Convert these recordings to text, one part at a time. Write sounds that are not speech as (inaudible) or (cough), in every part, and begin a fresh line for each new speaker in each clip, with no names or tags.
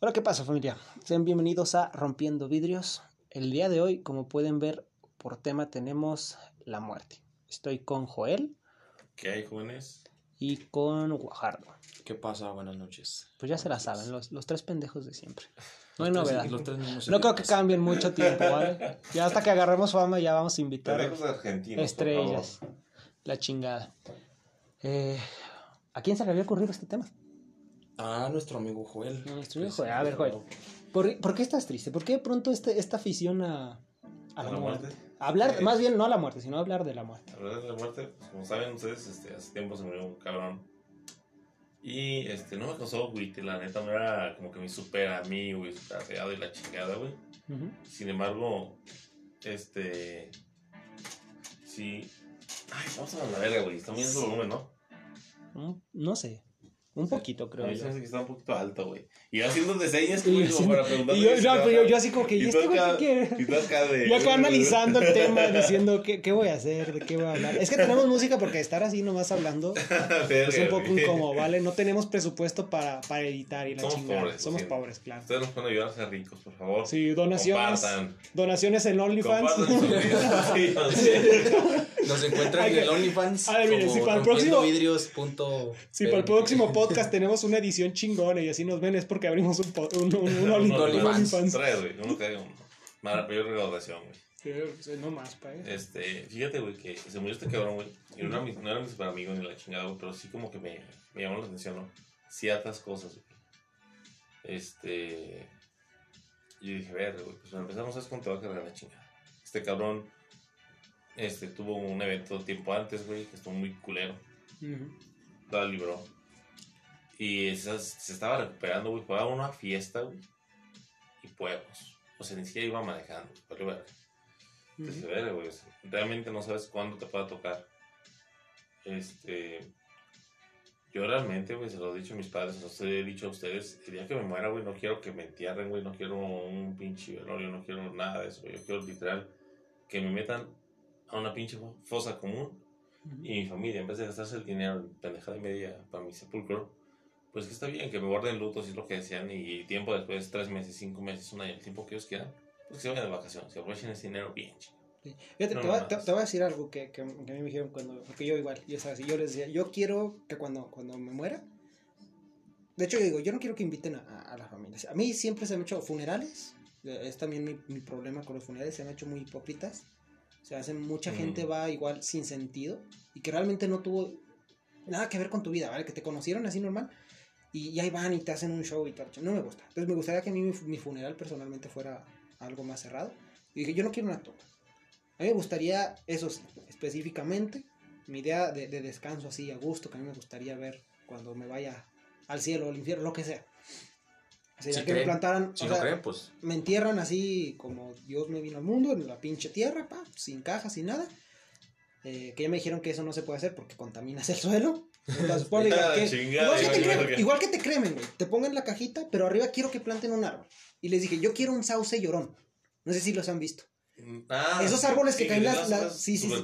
Hola, ¿qué pasa familia? Sean bienvenidos a Rompiendo Vidrios. El día de hoy, como pueden ver, por tema tenemos la muerte. Estoy con Joel
¿Qué hay, jóvenes?
y con Guajardo.
¿Qué pasa? Buenas noches.
Pues ya se la saben, los, los tres pendejos de siempre. No hay
Los tres-
novedad.
los tres
No creo que cambien mucho tiempo, ¿vale? (laughs) Ya hasta que agarremos fama ya vamos a invitar
Pendejos argentinos.
estrellas. La chingada. Eh, ¿A quién se le había ocurrido este tema?
Ah, nuestro amigo Joel.
Nuestro amigo Joel. A ver, Joel. ¿Por, por qué estás triste? ¿Por qué de pronto este, esta afición a, a la,
¿A la
muerte?
muerte?
A hablar,
Eh.
más bien no a la muerte, sino a hablar de la muerte.
La verdad de la muerte, pues, como saben ustedes, este, hace tiempo se murió un cabrón. Y este, no me causó güey, la neta no era como que mi super amigo y super arreado y la chingada, güey. Sin embargo, este. Sí. Ay, vamos a la verga, güey. Está viendo el volumen, ¿no?
Un- no sé. Un poquito, creo
A mí
yo.
se me hace que está un poquito alto, güey. Y haciendo señas, (laughs)
yo,
como para preguntar.
y yo- no, pero yo, yo así como que, ¿y
Y
este güey qué quiere?
Y acá de.
Yo acá (laughs) analizando el tema, diciendo qué, qué voy a hacer, de qué voy a hablar. Es que tenemos música porque estar así nomás hablando (laughs) es un poco incómodo, ¿vale? No tenemos presupuesto para, para editar y la
Somos
chingada.
pobres,
Somos pobres, claro.
Ustedes nos pueden ayudar a ser ricos, por favor.
Sí, donaciones.
Compartan.
Donaciones en OnlyFans.
Sí, sí.
Nos encuentran
Hay
en el
que-
OnlyFans.
A ver, miren,
como
si para el próximo-
vidrios punto
Si para el próximo podcast tenemos una edición chingona y así nos ven, es porque abrimos un, un, un, un Only-
OnlyFans.
OnlyFans.
Tres, güey. Uno que uno. Mala peor recaudación, güey.
Sí, no más, pa' eso.
Este, fíjate, güey, que se murió este cabrón, güey. Y no era mi, no era mi super amigo ni la chingada, güey, pero sí como que me, me llamó la atención, ¿no? Ciertas cosas, güey. Este. Yo dije, ver, güey, pues para empezar, no sabes cuánto te va a cargar la chingada. Este cabrón, este, tuvo un evento tiempo antes, güey, que estuvo muy culero.
Ujú.
la libró. Y se, se estaba recuperando, güey. Fue a una fiesta, güey. Y pueblos. O sea, ni siquiera iba manejando. Pero. Entonces,
Ujú.
verga, güey. o sea, Realmente no sabes cuándo te pueda tocar. Este. Yo realmente, güey, se lo he dicho a mis padres, se los he dicho a ustedes. El día que me muera, güey, no quiero que me entierren, güey. No quiero un pinche velorio, no quiero nada de eso, güey. Yo quiero literal que me metan a una pinche fo- fosa común
Ujú.
y mi familia, en vez de gastarse el dinero en pendejada y media para mi sepulcro, pues que está bien que me guarden lutos si es lo que desean y tiempo después, tres meses, cinco meses, un año, el tiempo que ellos quieran, pues que se vayan de vacaciones, que aprovechen ese dinero bien.
Sí. Fíjate,
No,
te,
no
voy, a- te, te voy a decir algo que, que, que a mí me dijeron cuando. Porque yo igual, ya sabes, yo les decía, yo quiero que cuando, cuando me muera. De hecho, yo digo, yo no quiero que inviten a, a, a la familia. A mí siempre se me han hecho funerales. eh, Es también mi, mi problema con los funerales, se me han hecho muy hipócritas. O sea, hacen, mucha
Mm.
gente va igual sin sentido y que realmente no tuvo nada que ver con tu vida, ¿vale? Que te conocieron así normal y, y ahí van y te hacen un show y tal. No me gusta. Entonces me gustaría que a mí mi, mi funeral personalmente fuera algo más cerrado. Y dije, yo no quiero una toma. A mí me gustaría, eso sí, específicamente, mi idea de, de descanso así a gusto, que a mí me gustaría ver cuando me vaya al cielo o al infierno, lo que sea. Sería
Si
que me
creen,
plantaran,
Si
o
no
sea,
creen, pues.
me entierran así como Dios me vino al mundo, en la pinche tierra, pa, sin caja, sin nada. Eh, que ya me dijeron que eso no se puede hacer porque contaminas el suelo. Entonces, ponle (laughs) que-
chingada,
igual, que te cremen,
que-
igual que te cremen, güey. Te pongan la cajita, pero arriba quiero que planten un árbol. Y les dije, yo quiero un sauce llorón. No sé si los han visto.
Ah,
Esos árboles que
sí,
caen las- las- sí, sí,
güey,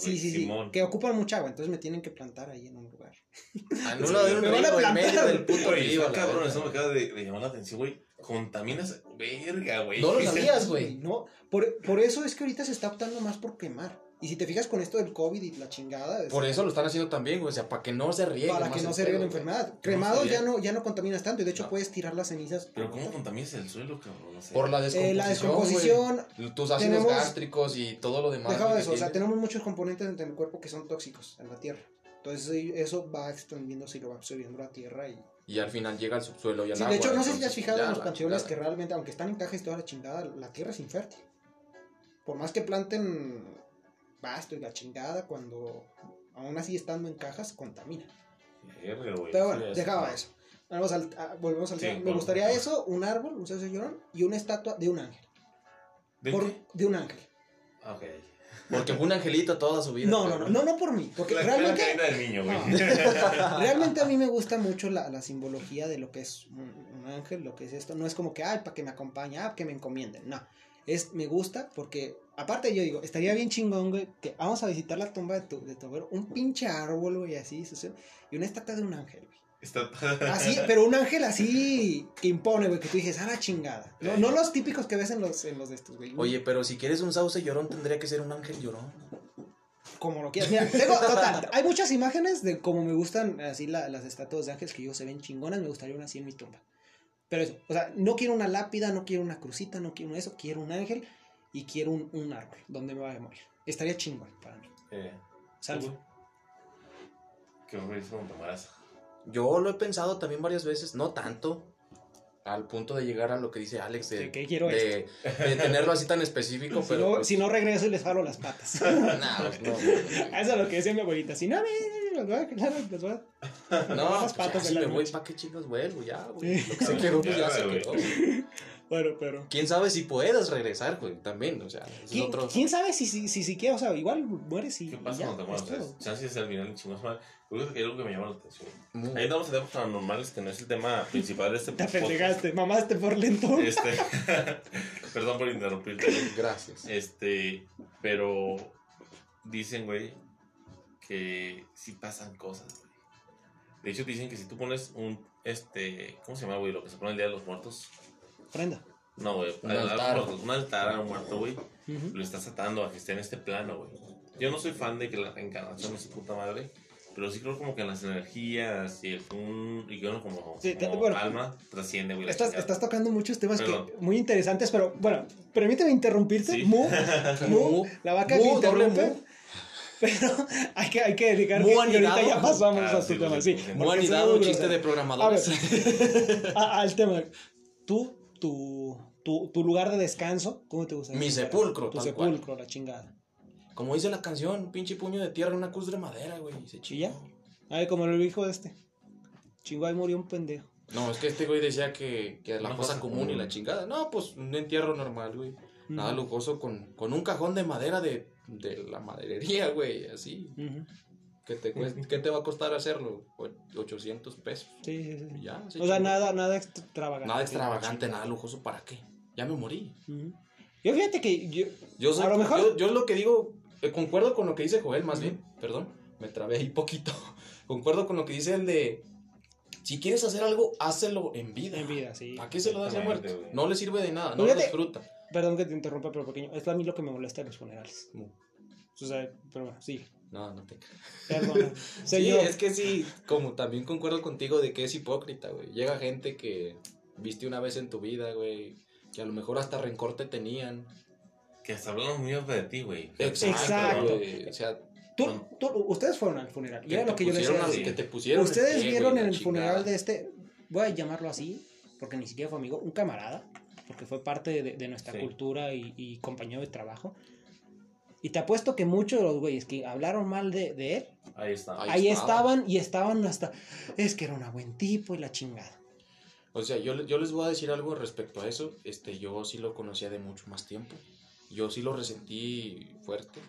Sí, sí, sí. Que ocupan mucha agua, entonces me tienen que plantar ahí en un lugar.
A un lado de un
Me van a plantar.
del puto río.
cabrón, eso me acaba de, de llamar la atención, güey. Contaminas, verga, güey.
No lo (laughs) sabías, güey.
No, por, por eso es que ahorita se está optando más por quemar. Y si te fijas con esto del COVID y la chingada. es-
Por eso lo están haciendo también, güey. O sea, para que no se riegue.
Para que no se riegue la enfermedad. Cremado
sabía.
ya no, ya no contaminas tanto. Y de hecho
No.
puedes tirar las cenizas.
Pero ¿cómo contaminas el suelo, cabrón? No sé.
Por la descomposición.
Eh, la descomposición.
güey. Tus ácidos
tenemos-
gástricos y todo lo demás.
Dejaba
güey,
eso,
que
o sea,
tiene.
tenemos muchos componentes en el cuerpo que son tóxicos en la tierra. Entonces eso va extendiéndose y lo va absorbiendo la tierra. Y...
Y al final llega al subsuelo y al
Sí,
agua.
de hecho, no sé si te has fijado en los
la
canciones que realmente, aunque están en cajas y toda la chingada, la tierra es infértil. Por más que planten pasto y la chingada, cuando aún así estando en cajas, contamina. Pero bueno,
Sí,
dejaba eso. Vamos al, a- volvemos al
Sí,
tema. Me
bueno.
gustaría eso, un árbol, un llorón y una estatua de un ángel.
¿De
Por-
qué?
de un ángel.
Ah, Ok.
Porque fue un angelito toda su vida.
No, no,
pero-
no, no, no por mí. Porque
La
realmente,
la carita del niño, güey.
No. (laughs) realmente a mí me gusta mucho la, la simbología de lo que es un, un ángel, lo que es esto. No es como que, ay, para que me acompañe, ah, que me encomienden. No. Es, me gusta porque, aparte yo digo, estaría bien chingón, güey, que vamos a visitar la tumba de tu, de tu abuelo, un pinche árbol, güey, así, y una estatua de un ángel, güey.
Está... (laughs)
Así, pero un ángel así que impone, güey, que tú dices, ah, la chingada. No, no los típicos que ves en los, en los de estos, güey.
Oye, pero si quieres un sauce llorón, tendría que ser un ángel llorón.
Como lo quieras. Mira, tengo, total, hay muchas imágenes de como me gustan así la- las estatuas de ángeles que yo se ven chingonas, me gustaría una así en mi tumba. Pero eso, o sea, no quiero una lápida, no quiero una crucita, no quiero eso, quiero un ángel y quiero un, un árbol donde me vaya a morir. Estaría chingón para mí.
Eh,
Salvo.
¿Qué mueras?
Yo lo he pensado también varias veces, no tanto, al punto de llegar a lo que dice Alex de,
quiero
de, de tenerlo así tan (laughs) específico,
Si
pero...
no,
pues,
si no regreso y les falo las patas. (laughs)
nah, pues, no, (laughs)
Eso es lo que decía mi abuelita. Si no, me, voy a- les voy a-
no,
las
pues,
patas
ya, si me voy. ¿para qué chicos vuelvo? Ya, güey.
Sí.
Lo que se quedó, pues ya
Ya,
se
güey. (laughs)
quedó.
Bueno, pero.
¿Quién sabe si puedas regresar, güey? También, o sea, es
¿Quién,
otro...
quién sabe si si, si, si quieres? O sea, igual mueres y.
¿Qué pasa
ya,
cuando te
es
mueres?
todo.
Chances es al final de chingos madre. Creo que hay algo que me llama la atención.
Muy-
Ahí estamos en temas paranormales que no es el tema principal de este
Te
podcast.
pendejaste, mamaste por lento.
Este, (laughs) perdón por interrumpirte.
Gracias.
Este, pero dicen, güey, que sí pasan cosas, güey. De hecho, dicen que si tú pones un, este, ¿cómo se llama, güey? Lo que se pone el Día de los Muertos.
Prenda.
No, güey,
Un altar.
un altar a un muerto, güey.
Ujú.
Lo estás atando a que esté en este plano, güey. Yo no soy fan de que la reencarnación es su puta madre, pero sí creo como que las energías y el un, y que uno como,
Sí,
como
bueno,
alma trasciende, güey.
Estás, estás tocando muchos temas que, muy interesantes, pero bueno, permíteme interrumpirte.
Sí.
Mu, (laughs) mu,
Mu.
la vaca
Mu,
que
doble
interrumpe.
mu.
Pero (laughs) hay que, hay que dedicar
Mu
que y ahorita ya pasamos
Ah,
a
sí,
tu
lo
tema. Sí,
lo.
Muy anidado, chiste de programadores. (laughs)
A- al tema. Tú, tu, tu, tu lugar de descanso, ¿cómo te gusta?
Mi sepulcro,
Tu
tal
sepulcro, la chingada.
Como dice la canción, pinche puño de tierra en una cruz de madera, güey. y Se
¿Chilla? Ay, como hijo de este. Chingó, ahí murió un pendejo.
No, es que este güey decía que, que la
Una
cosa común y la chingada. No, pues un entierro normal, güey. Nada lujoso con, con un cajón de madera de, de la maderería, (laughs) güey. Así.
Ujú.
¿Qué te, ¿Qué te va a costar hacerlo? O- 800 pesos.
Sí, sí, sí.
Y Ya, se
O sea, nada, nada extravagante.
Nada extravagante, nada lujoso. ¿Para qué? Ya me morí.
Yo fíjate que yo,
Yo, soy-
A lo mejor-
yo, yo lo que digo, eh, concuerdo con lo que dice Joel, más bien, perdón, me trabé ahí poquito. (laughs) concuerdo con lo que dice el de, si quieres hacer algo, hácelo en vida.
en vida, sí.
¿Para qué se lo das a
güey.
No le sirve de nada, no lo
Fíjate-
disfruta.
Perdón que te interrumpa, pero pequeño. Es a mí lo que me molesta en los funerales.
Mu.
O sea, pero bueno, sí.
No, no te
Perdón. (laughs)
Sí,
Señor.
es que sí, como también concuerdo contigo de que es hipócrita, güey. Llega gente que viste una vez en tu vida, güey, que a lo mejor hasta rencor te tenían.
Que hasta hablamos muy de ti, güey.
Exacto.
güey. O sea,
Tú, tú- ustedes fueron al funeral. Y era lo que yo les decía.
sí.
que te pusieron
Ustedes
el pie,
vieron
güey,
en el funeral
chingada.
de este, voy a llamarlo así, porque ni siquiera fue amigo, un camarada, porque fue parte de, de nuestra
Sí.
cultura y, y compañero de trabajo. Y te apuesto que muchos de los güeyes que hablaron mal de, de él,
Ahí está.
Ahí
ahí
estaban.
estaban y estaban hasta, es que era un buen tipo y la chingada.
O sea, yo, yo les voy a decir algo respecto a eso. Este, yo sí lo conocía de mucho más tiempo. Yo sí lo resentí fuerte.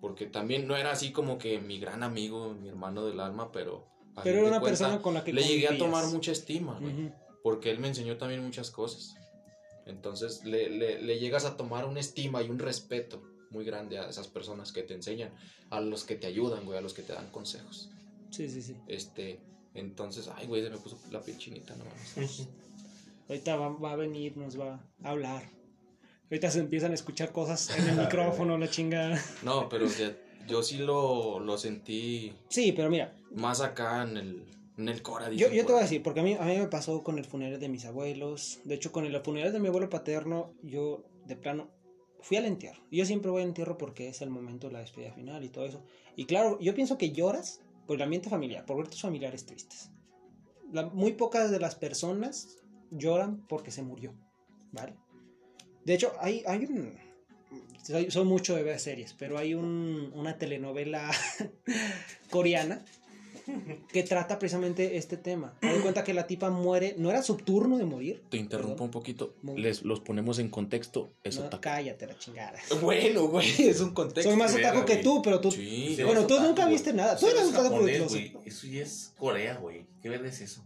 Porque también no era así como que mi gran amigo, mi hermano del alma, pero... a
Pero era una
cuenta,
persona con la que
Le llegué a
convivías.
tomar mucha estima, güey,
Ujú.
Porque él me enseñó también muchas cosas. Entonces le, le, le llegas a tomar una estima y un respeto muy grande a esas personas que te enseñan, a los que te ayudan, güey, a los que te dan consejos.
Sí, sí, sí.
Este, entonces, ay, güey, se me puso la piel chinita, no mames. (laughs)
Ahorita va, va a venir, nos va a hablar. Ahorita se empiezan a escuchar cosas en el (laughs) micrófono, la chingada.
No, pero o sea, yo sí lo, lo sentí
Sí, pero mira,
más acá en el, en el Cora.
Yo, te voy a decir, porque a mí, a mí me pasó con el funeral de mis abuelos. De hecho, con el funeral de mi abuelo paterno, yo de plano fui al entierro. Yo siempre voy al entierro porque es el momento de la despedida final y todo eso. Y claro, yo pienso que lloras por el ambiente familiar, por ver tus familiares tristes. La- muy pocas de las personas lloran porque se murió, ¿vale? De hecho, hay, hay un... Soy, soy mucho de ver series, pero hay un- una telenovela (laughs) coreana que trata precisamente este tema. De cuenta que la tipa muere, no era su turno de morir.
Te interrumpo
Perdón.
un poquito.
Muy-
Les los ponemos en contexto. Es
No,
otaku.
cállate la chingada.
Bueno, güey, (laughs) es un contexto.
Soy más otaku que tú, pero tú...
Sí.
Sí,
bueno, tú
otaku,
nunca viste nada. Tú eres
es
otaku.
Eso ya es Corea, güey. ¿Qué verga es eso?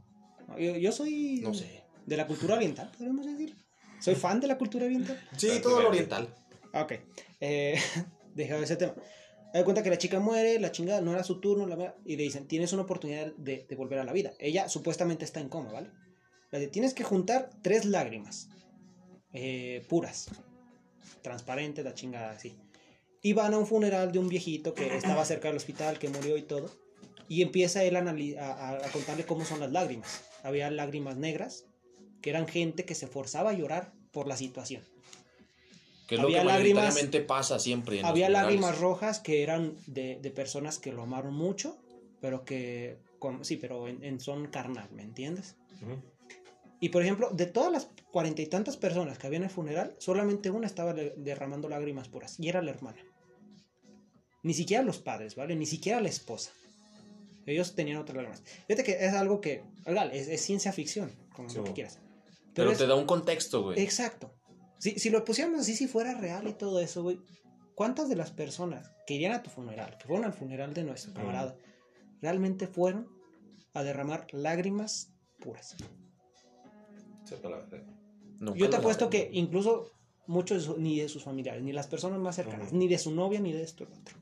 Yo, yo soy
No sé.
de la cultura oriental, podríamos decir. Soy fan de la cultura oriental.
Sí, todo lo oriental.
Ok. Eh, (laughs) dejado ese tema. Da cuenta que la chica muere, la chingada, no era su turno, y le dicen, tienes una oportunidad de, de volver a la vida. Ella supuestamente está en coma, ¿vale? La de, tienes que juntar tres lágrimas eh, puras, transparentes, la chingada así. Y van a un funeral de un viejito que estaba cerca del hospital, que murió y todo. Y empieza él a- a contarle cómo son las lágrimas. Había lágrimas negras, que eran gente que se forzaba a llorar por la situación.
Que es lo
Había
que
lágrimas-
pasa siempre. en
Había lágrimas rojas que eran de, de personas que lo amaron mucho, pero que, con- sí, pero en, en son carnal, ¿me entiendes?
Ujú.
Y por ejemplo, de todas las cuarenta y tantas personas que había en el funeral, solamente una estaba derramando lágrimas puras, y era la hermana. Ni siquiera los padres, ¿vale? Ni siquiera la esposa. Ellos tenían otras lágrimas. Fíjate que es algo que, legal, es, es ciencia ficción, como
Sí,
lo que quieras.
Pero
es-
te da un contexto, güey.
Exacto. Si, si lo pusiéramos así, si fuera real y todo eso, güey, ¿cuántas de las personas que irían a tu funeral, que fueron al funeral de nuestro camarada, realmente fueron a derramar lágrimas puras? Yo te apuesto que incluso muchos de su- ni de sus familiares, ni las personas más cercanas, ni de su novia, ni de esto, lo otro.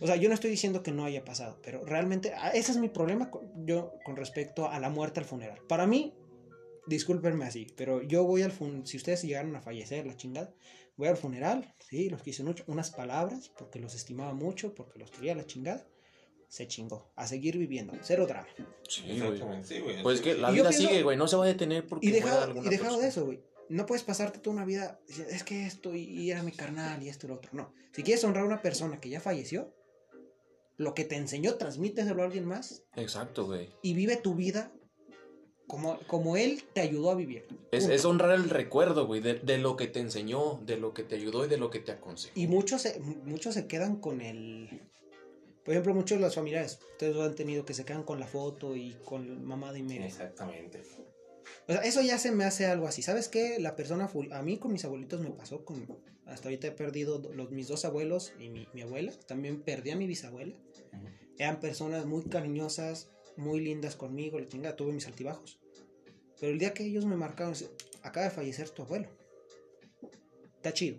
O sea, yo no estoy diciendo que no haya pasado, pero realmente ah, ese es mi problema con, yo con respecto a la muerte al funeral. Para mí, discúlpenme así, pero yo voy al funeral, si ustedes llegaron a fallecer, la chingada, voy al funeral, sí, los quise mucho, unas palabras, porque los estimaba mucho, porque los quería la chingada, se chingó, a seguir viviendo, cero drama.
Sí, güey.
Exactamente, sí, güey.
Pues
sí,
que la vida
pienso-
sigue, güey. No se va a detener porque
Y dejado,
alguna
y dejado de eso, güey. No puedes pasarte toda una vida, diciendo, es que esto y, y era mi carnal y esto y lo otro. No. Si quieres honrar a una persona que ya falleció, lo que te enseñó, transmíteselo a alguien más
Exacto, güey.
y vive tu vida como, como él te ayudó a vivir.
Es, honrar el recuerdo, güey, de, de lo que te enseñó, de lo que te ayudó y de lo que te aconsejó.
Y muchos se, muchos se quedan con el... Por ejemplo, muchos de los familiares, ustedes lo han tenido que se quedan con la foto y con mamada y media.
Exactamente.
O sea, eso ya se me hace algo así. ¿Sabes qué? La persona, a mí con mis abuelitos me pasó con... Hasta ahorita he perdido do- los, mis dos abuelos y mi, mi abuela. También perdí a mi bisabuela. Eran personas muy cariñosas, muy lindas conmigo, la chingada, tuve mis altibajos. Pero el día que ellos me marcaron, acaba de fallecer tu abuelo. Está chido.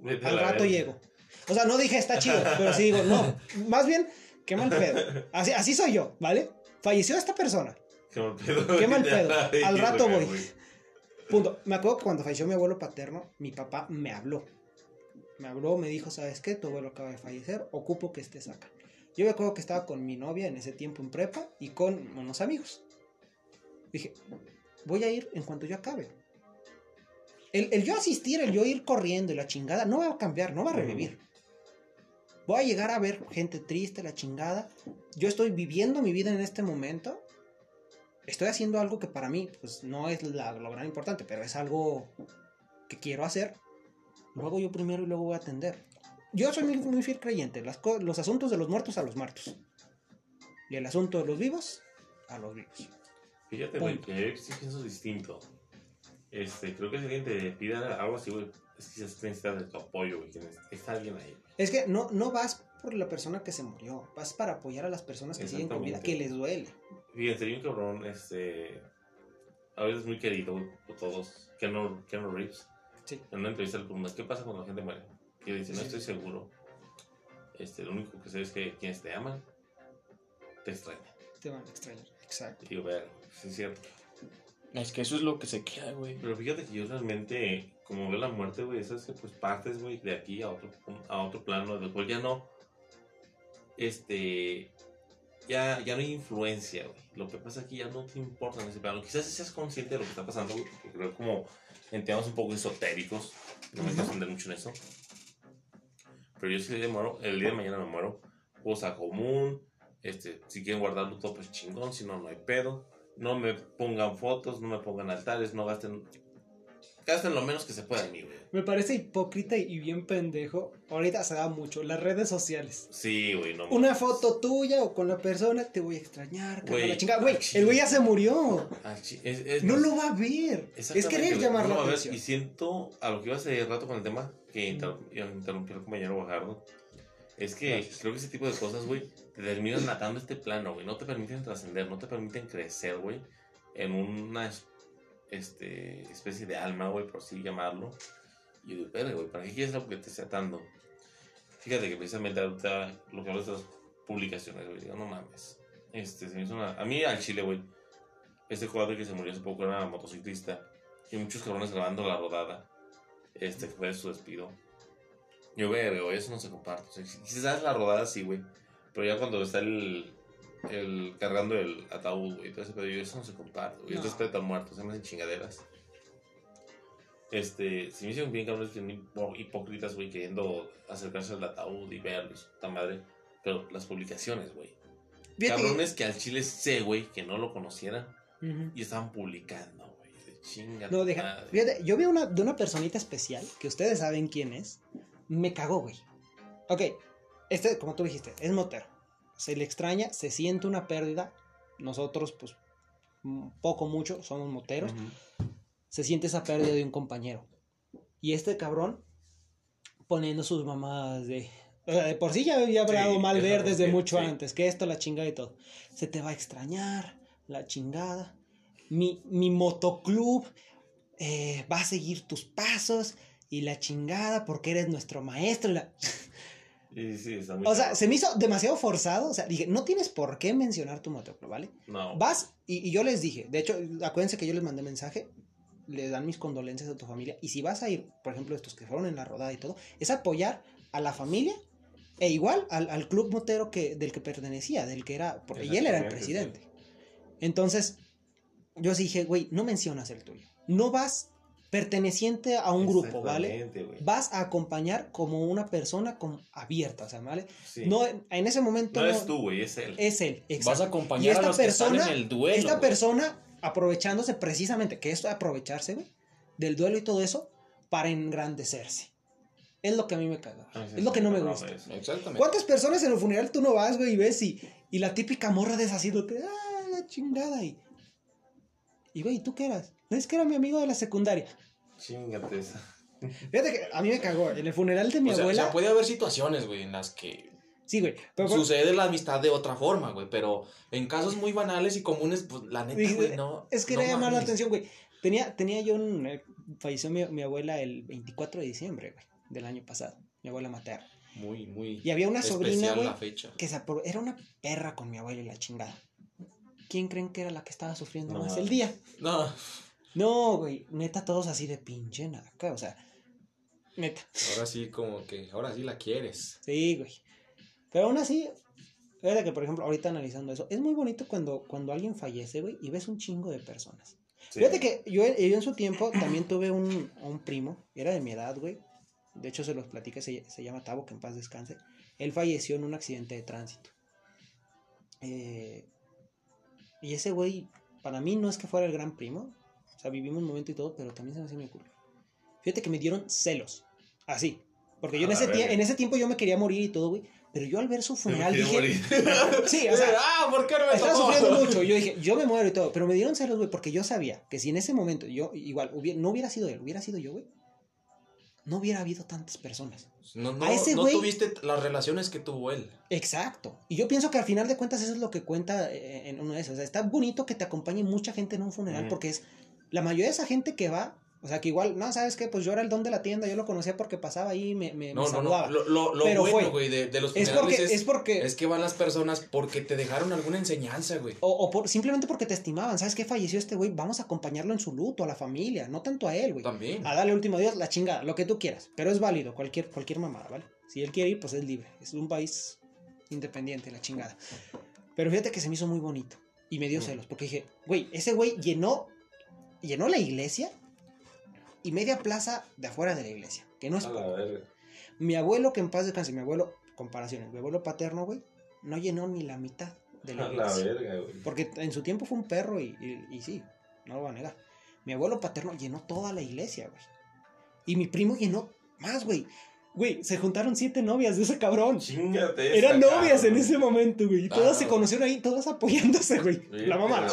Vete
Al rato llego. O sea, no dije está chido, (laughs) pero sí digo, no. Más bien, qué mal pedo. Así, así soy yo, ¿vale? Falleció esta persona.
Qué mal pedo.
Qué mal pedo. Al rato voy. Punto. Me acuerdo que cuando falleció mi abuelo paterno, mi papá me habló. Me habló, me dijo, ¿sabes qué? Tu abuelo acaba de fallecer, ocupo que estés acá. Yo me acuerdo que estaba con mi novia en ese tiempo en prepa y con unos amigos. Dije, voy a ir en cuanto yo acabe. El, el yo asistir, el yo ir corriendo y la chingada, no va a cambiar, no va a revivir. Voy a llegar a ver gente triste, la chingada. Yo estoy viviendo mi vida en este momento. Estoy haciendo algo que para mí, pues no es la- lo gran importante, pero es algo que quiero hacer. Lo hago yo primero y luego voy a atender. Yo soy muy, muy fiel creyente. Las los asuntos de los muertos a los muertos. Y el asunto de los vivos a los vivos.
Fíjate, güey, que sí pienso distinto. Este, creo que si alguien te pide algo así, güey, es que se necesita de tu apoyo, güey. Está alguien ahí.
Es que no, no vas por la persona que se murió, vas para apoyar a las personas que siguen con vida, que les duele.
Fíjense, bien cabrón, este. A veces muy querido güey, por todos. Keanu, Keanu Reeves.
Sí.
En una entrevista le preguntan, ¿qué pasa cuando la gente muere? Y él dice, no estoy seguro. Este, lo único que sé es que quienes te aman, te extrañan.
Te van a extrañar. Exacto.
Y ver, sí es cierto.
Es que eso es lo que se queda, güey.
Pero fíjate que yo realmente, como veo la muerte, güey, eso es que pues partes, güey, de aquí a otro, a otro plano, del cual ya no, este, ya, ya no hay influencia, güey. Lo que pasa aquí ya no te importa en ese plano. Quizás seas consciente de lo que está pasando, güey, porque creo como en temas un poco esotéricos, no me quiero mucho en eso. Pero yo si el día, de muero, el día de mañana me muero, cosa común, este, si quieren guardarlo todo, pues chingón, si no, no hay pedo. No me pongan fotos, no me pongan altares, no gasten. Gasten lo menos que se pueda en mí, güey.
Me parece hipócrita y bien pendejo. Ahorita se da mucho. Las redes sociales.
Sí, güey, no.
Una
mames.
foto tuya o con la persona, te voy a extrañar.
Güey,
la chingada. Güey,
chile.
el güey ya se murió.
Ah, chi- es- es
No lo va a ver. Es querer llamar
no
la atención.
Y siento a lo que iba hace rato con el tema, que inter- interrumpió el compañero Bajardo. Es que
Gracias.
creo que ese tipo de cosas, güey, te terminan matando este plano, güey. No te permiten trascender, no te permiten crecer, güey, en una es- este, especie de alma, güey, por así llamarlo. Y yo digo, "Verga, güey, ¿para qué quieres algo que te esté atando? Fíjate que precisamente ahorita lo que hablas de las publicaciones, güey, digo, no mames. Este, se me hizo una... A mí al Chile, güey, este cuadro que se murió hace poco era motociclista y muchos cabrones grabando la rodada, este, que fue su despido. Yo, verga, güey, eso no se comparte. O sea, si si sabes la rodada, sí, güey. Pero ya cuando está el, el cargando el ataúd, güey, todo ese pedo, yo, eso no se comparte, güey.
No.
Es respeto al muerto, se me hacen chingaderas. Este, se me hicieron bien cabrones, bien hipócritas, güey, queriendo acercarse al ataúd y verlos, puta madre. Pero las publicaciones, güey. Cabrones que al chile sé, güey, que no lo conocieran
Ujú.
y estaban publicando, güey. De chinga.
No, deja.
madre.
Fíjate, yo vi una de una personita especial que ustedes saben quién es. Me cagó, güey. Ok, este, como tú dijiste, es motero. Se le extraña, se siente una pérdida. Nosotros, pues, m- poco, mucho, somos moteros.
Ujú.
Se siente esa pérdida de un compañero. Y este cabrón poniendo sus mamadas de. o sea, de por sí ya había hablado
Sí,
mal ver
es
desde mucho
sí.
antes, que esto, la chingada y todo. Se te va a extrañar, la chingada. Mi, mi motoclub eh, va a seguir tus pasos y la chingada porque eres nuestro maestro. y la-
sí, está muy
O sea, se me hizo demasiado forzado. O sea, dije, no tienes por qué mencionar tu motoclub, ¿vale?
No.
Vas y, y yo les dije, de hecho, acuérdense que yo les mandé mensaje, les dan mis condolencias a tu familia. Y si vas a ir, por ejemplo, estos que fueron en la rodada y todo, es apoyar a la familia e igual al, al club motero que, del que pertenecía, del que era, porque y él era el presidente. Entonces, yo sí dije, güey, no mencionas el tuyo. No vas perteneciente a un grupo, ¿vale? Vas a acompañar como una persona con, abierta, o sea, ¿vale?
Sí.
No, en ese momento
No
no-
es tú, güey, es él.
es él,
Vas
exacto.
a
Y
acompañar
esta
a los que
persona-
están en el duelo.
Esta persona aprovechándose precisamente, que esto es aprovecharse, güey, del duelo y todo eso, para engrandecerse. Es lo que a mí me caga. Es lo que no me gusta.
Exactamente.
¿Cuántas personas en el funeral tú no vas, güey, y ves y, y la típica morra deshaciéndote, ah, la chingada, y, y güey, ¿tú qué eras? No es que era mi amigo de la secundaria.
Chingate esa.
Fíjate que a mí me cagó. En el funeral de mi
O sea, o
abuela.
sea, puede haber situaciones, güey, en las que
Sí, güey. Pero,
sucede la amistad de otra forma, güey. Pero en casos muy banales y comunes, pues la neta, güey, no.
es que
no
llamar la atención, güey. Tenía, tenía yo un. eh, falleció mi, mi abuela el 24 de diciembre, güey, del año pasado. Mi abuela materna.
Muy, muy.
Y había una sobrina,
especial
güey,
la fecha.
que se apro- era una perra con mi abuela y la chingada. ¿Quién creen que era la que estaba sufriendo
No
más el día?
No,
No, güey, neta, todos así de pinche naca, o sea, neta,
ahora sí, como que, ahora sí la quieres.
sí, güey. Pero aún así, fíjate que, por ejemplo, ahorita analizando eso, es muy bonito cuando, cuando alguien fallece, güey, y ves un chingo de personas.
Sí.
Fíjate que yo, yo en su tiempo también tuve un, un primo, era de mi edad, güey. De hecho, se los platica, se, se llama Tavo, que en paz descanse. Él falleció en un accidente de tránsito. Eh, y ese güey, para mí no es que fuera el gran primo. O sea, vivimos un momento y todo, pero también se me hacía muy cool. Fíjate que me dieron celos. Así. Porque yo en ese, en ese tiempo yo me quería morir y todo, güey. Pero yo al ver su
me
funeral dije...
morir. (laughs)
Sí, o sea, (laughs)
ah, ¿por qué no me
estaba
tocó?
sufriendo (laughs) mucho. Yo dije, yo me muero y todo. Pero me dieron celos, güey, porque yo sabía que si en ese momento yo, igual, hubiera- no hubiera sido él, hubiera sido yo, güey, no hubiera habido tantas personas.
No, no,
A ese
no tuviste las relaciones que tuvo él.
Exacto. Y yo pienso que al final de cuentas eso es lo que cuenta eh, en uno de esos. O sea, está bonito que te acompañe mucha gente en un funeral
Ujú.
porque es la mayoría de esa gente que va. O sea, que igual, no, ¿sabes qué? Pues yo era el don de la tienda, yo lo conocía porque pasaba ahí y me, me,
No, no,
saludaba.
no. Lo, lo, lo
Pero
bueno, güey, de, de los
es, porque,
es,
es porque...
es que van las personas porque te dejaron alguna enseñanza, güey.
O, o por, simplemente porque te estimaban. ¿Sabes qué? Falleció este güey. Vamos a acompañarlo en su luto, a la familia. No tanto a él, güey.
También.
A darle último adiós, la chingada, lo que tú quieras. Pero es válido, cualquier, cualquier mamada, ¿vale? Si él quiere ir, pues es libre. Es un país independiente, la chingada. Pero fíjate que se me hizo muy bonito. Y me dio
Mm.
celos. Porque dije, güey, ese güey llenó, llenó la iglesia y media plaza de afuera de la iglesia. Que no es poco. Mi abuelo, que en paz descanse, mi abuelo, comparaciones, mi abuelo paterno, güey, no llenó ni la mitad de la
A la
iglesia.
verga, güey.
Porque en su tiempo fue un perro y, y- y sí, no lo voy a negar. Mi abuelo paterno llenó toda la iglesia, güey. Y mi primo llenó más, güey. Güey, se juntaron siete novias de ese cabrón.
Chingate
Eran
esa,
novias en ese momento, güey. Y todas
Ah.
se conocieron ahí, todas apoyándose, güey. La mamá.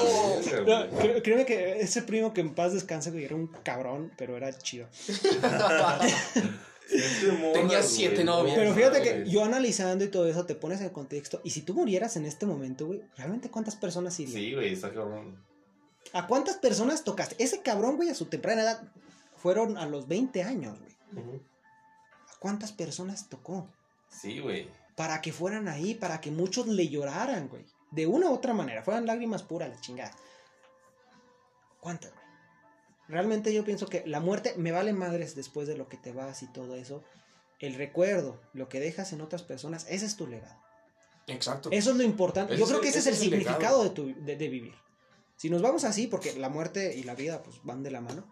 No, créeme que ese primo que en paz descanse, güey, era un cabrón, pero era chido. (laughs)
Tenía siete
no
novias.
Pero fíjate que yo analizando y todo eso, te pones en contexto. Y si tú murieras en este momento, güey, ¿realmente cuántas personas irían?
Sí, güey, está cabrón.
¿A cuántas personas tocaste? Ese cabrón, güey, a su temprana edad, fueron a los 20 años, güey.
Ujú.
¿A cuántas personas tocó?
Sí, güey.
Para que fueran ahí, para que muchos le lloraran, güey. De una u otra manera, fueran lágrimas puras, la chingada. ¿Cuántas, güey? Realmente yo pienso que la muerte me vale madres después de lo que te vas y todo eso. El recuerdo, lo que dejas en otras personas, ese es tu legado.
Exacto.
Eso es lo importante.
Ese
Yo creo que ese es
ese
el
es el
significado
legado.
de, tu, de, de vivir. Si nos vamos así, porque la muerte y la vida pues van de la mano.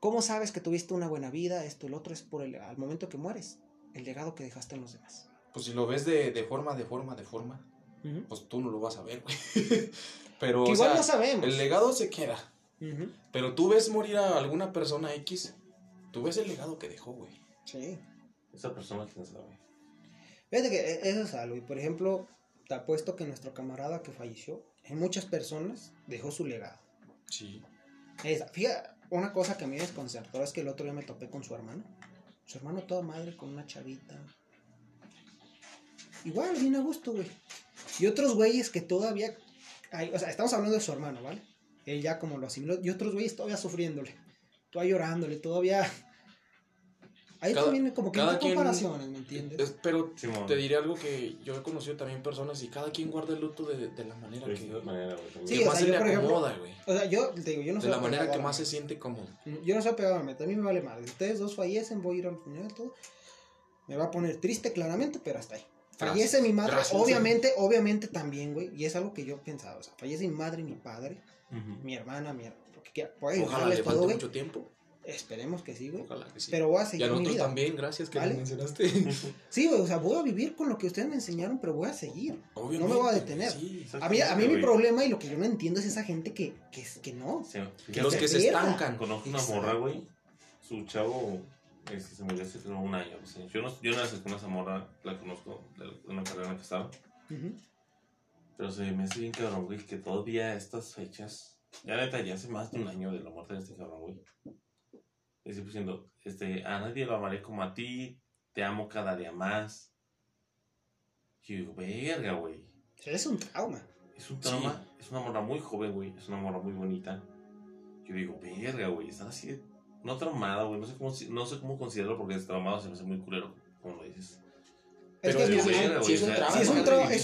¿Cómo sabes que tuviste una buena vida? Esto, el otro es por el al momento que mueres, el legado que dejaste en los demás.
Pues si lo ves de, de forma, de forma, de forma, pues tú no lo vas a ver, güey. (laughs) Pero,
Que
o
igual
sea,
no sabemos.
el legado se queda. Pero tú ves morir a alguna persona X, tú ves el legado que dejó, güey.
Sí.
Esa persona, quién sabe.
Fíjate que e- eso es algo. Y por ejemplo, te apuesto que nuestro camarada que falleció, en muchas personas dejó su legado.
Sí.
Esa, fíjate, una cosa que a mí me desconcertó es que el otro día me topé con su hermano. Su hermano toda madre con una chavita. Igual, bien a gusto, güey. Y otros güeyes que todavía... o sea, estamos hablando de su hermano, ¿vale? Él ya como lo asimiló. Y otros güeyes todavía sufriéndole. Todavía llorándole, todavía... Ahí
Cada-
también como que
cada
hay
quien-
comparaciones, ¿me entiendes?
Es- pero te diré algo que yo he conocido también personas y cada quien guarda el luto de, de la manera
De
que,
manera.
Sí,
que
o
más
sea,
se
yo,
le
por ejemplo,
acomoda, güey.
O sea, yo te digo, yo no
De
soy
la manera que más se siente cómodo.
Yo no soy apegado a la meta, a mí me vale madre. Ustedes dos fallecen, voy a ir al funeral, todo. Me va a poner triste, claramente, pero hasta ahí. Fallece
Gracias.
mi madre,
Gracias.
obviamente, obviamente también, güey. Y es algo que yo pensaba. O sea, fallece mi madre y mi padre, mi hermana, mi hermano, lo que quiera. Puede
Ojalá le falte mucho tiempo.
Esperemos que sí, güey.
Ojalá que sí.
Pero voy a
y a
seguir mi
nosotros
vida.
también, gracias que
¿Vale?
lo mencionaste. (laughs)
Sí, güey, o sea, voy a vivir con lo que ustedes me enseñaron, pero voy a seguir.
Obviamente,
voy a detener.
Sí.
A mí, a mí mi problema y lo que yo no entiendo es esa gente que, que, que no.
Sí,
Que los que se
pierda.
estancan.
Conozco una morra, güey. Su chavo este, se murió hace como un año. o sea, yo, no, yo no acerqué a esa morra, la conozco de una carrera en la que estaba. Pero se me hace bien cabrón, güey, que todavía a estas fechas, ya neta, ya hace más de un año de la muerte de este cabrón, güey. Y siempre diciendo, este, a nadie lo amaré como a ti, te amo cada día más. Y yo digo, verga, güey.
Es un trauma.
Es un trauma, es una morra muy joven, güey, es una morra muy bonita. Yo digo, verga, güey, está así, no traumada, güey, no sé cómo, no sé cómo considerarlo porque es traumado, se me hace muy culero, como lo dices.
Es
Pero
que
es sí,
verga,
sí es un trauma.
Sí, es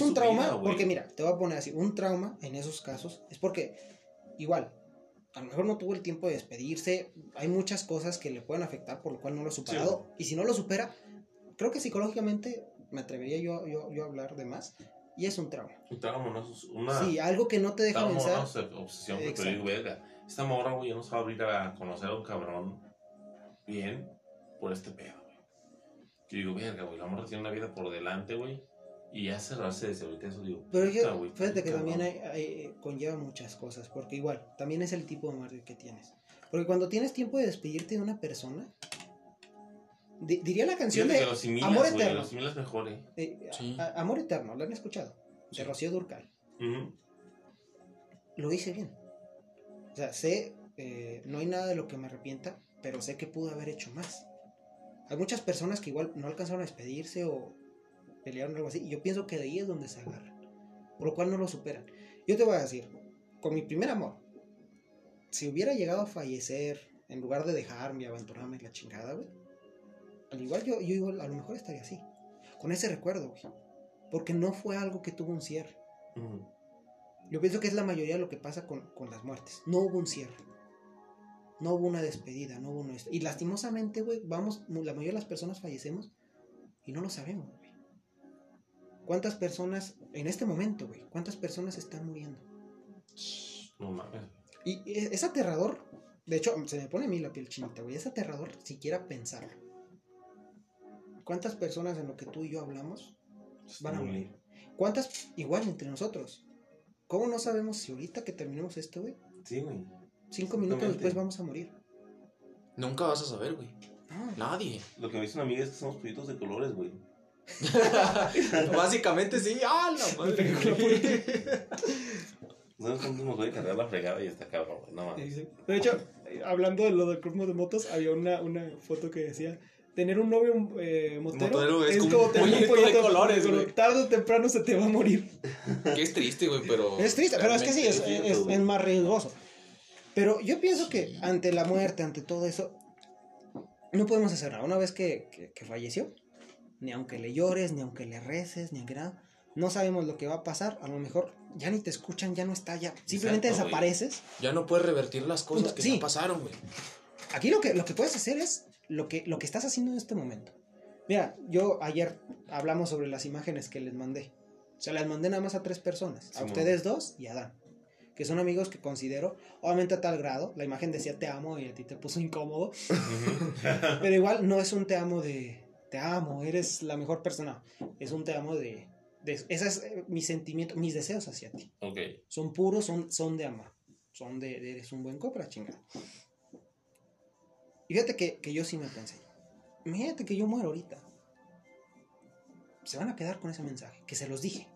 un, es trauma,
vida,
porque mira, te voy a poner así, un trauma en esos casos es porque, igual, a lo mejor no tuvo el tiempo de despedirse, hay muchas cosas que le pueden afectar por lo cual no lo ha superado, y si no lo supera, creo que psicológicamente me atrevería yo, yo, yo a hablar de más, y es un trauma.
Un trauma, no es una...
Sí, algo que no te deja pensar.
no sé, obsesión, pero
Exacto.
digo, verga, esta morra, güey, ya no se va a abrir a conocer a un cabrón bien por este pedo, güey. Yo digo, verga, güey, la morra tiene una vida por delante, güey, y ya cerrarse desde ahorita eso, digo,
Pero yo,
güey,
fíjate que
cabrón.
también hay, hay- conlleva muchas cosas, porque igual, también es el tipo de muerte que tienes. Porque cuando tienes tiempo de despedirte de una persona, di- diría la canción de
asimilas,
Amor
güey,
Eterno.
mejor, eh.
eh,
Sí.
a- Amor Eterno, ¿lo han escuchado? De
Sí.
Rocío Durcal. Lo hice bien. O sea, sé, eh, no hay nada de lo que me arrepienta, pero sé que pude haber hecho más. Hay muchas personas que igual no alcanzaron a despedirse o pelearon o algo así, y yo pienso que de ahí es donde se agarran, por lo cual no lo superan. Yo te voy a decir, con mi primer amor, si hubiera llegado a fallecer, en lugar de dejarme, abandonarme la chingada, güey, al igual yo, yo igual a lo mejor estaría así, con ese recuerdo, güey, porque no fue algo que tuvo un cierre.
Ujú.
Yo pienso que es la mayoría de lo que pasa con, con las muertes. No hubo un cierre. No hubo una despedida, no hubo una... Y lastimosamente, güey, vamos, la mayoría de las personas fallecemos y no lo sabemos. ¿Cuántas personas, en este momento, güey, cuántas personas están muriendo?
No mames.
Y es, es aterrador. De hecho, se me pone a mí la piel chinita, güey. Es aterrador siquiera pensarlo. ¿Cuántas personas en lo que tú y yo hablamos van a morir? ¿Cuántas, igual entre nosotros? ¿Cómo no sabemos si ahorita que terminemos esto, güey?
Sí, güey.
Cinco minutos después vamos a morir.
Nunca vas a saber, güey.
No.
Nadie.
Lo que me dice una amiga es que somos pollitos de colores, güey. (laughs)
Básicamente sí. ¡Ah, la madre!
¿Sabes cuánto nos voy a cargar la fregada y está cabrón, güey? No mames.
De hecho, hablando de lo del club de motos, había una, una foto que decía: Tener un novio eh, motero,
Motero es
es,
como
como
un
tener un
pollito de colores, güey.
Tarde o temprano se te va a morir.
Que es triste, güey, pero.
Es triste, pero es que sí, es, es- más riesgoso. Pero yo pienso que ante la muerte, ante todo eso, no podemos hacer nada. Una vez que, que- que falleció, ni aunque le llores, ni aunque le reces, ni aunque nada. No sabemos lo que va a pasar. A lo mejor ya ni te escuchan, ya no está, ya. Simplemente
Exacto,
desapareces.
Ya no puedes revertir las cosas que
Sí.
ya pasaron, güey.
Aquí lo que, lo que puedes hacer es lo que, lo que estás haciendo en este momento. Mira, yo ayer hablamos sobre las imágenes que les mandé. O sea, las mandé nada más a tres personas. A ustedes dos y a Dan. Que son amigos que considero, obviamente a tal grado. La imagen decía te amo y a ti te puso incómodo. (laughs) Pero igual no es un te amo de te amo, eres la mejor persona. Es un te amo de. de ese es eh, mi sentimiento, mis deseos hacia ti. Son puros, son, son de amor. Son de, de eres un buen copra, chingada. Y fíjate que, que yo sí me pensé. Imagínate que yo muero ahorita. Se van a quedar con ese mensaje, que se los dije.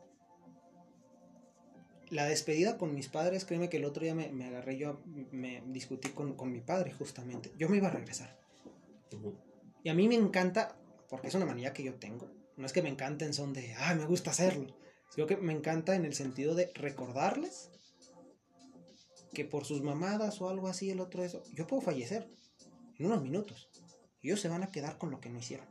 La despedida con mis padres, créeme que el otro día me, me agarré yo, me discutí con, con mi padre justamente. Yo me iba a regresar. Y a mí me encanta, porque es una manía que yo tengo. No es que me encanten son de, ay, me gusta hacerlo. Sino que me encanta en el sentido de recordarles que por sus mamadas o algo así, el otro eso, yo puedo fallecer en unos minutos. Ellos se van a quedar con lo que no hicieron.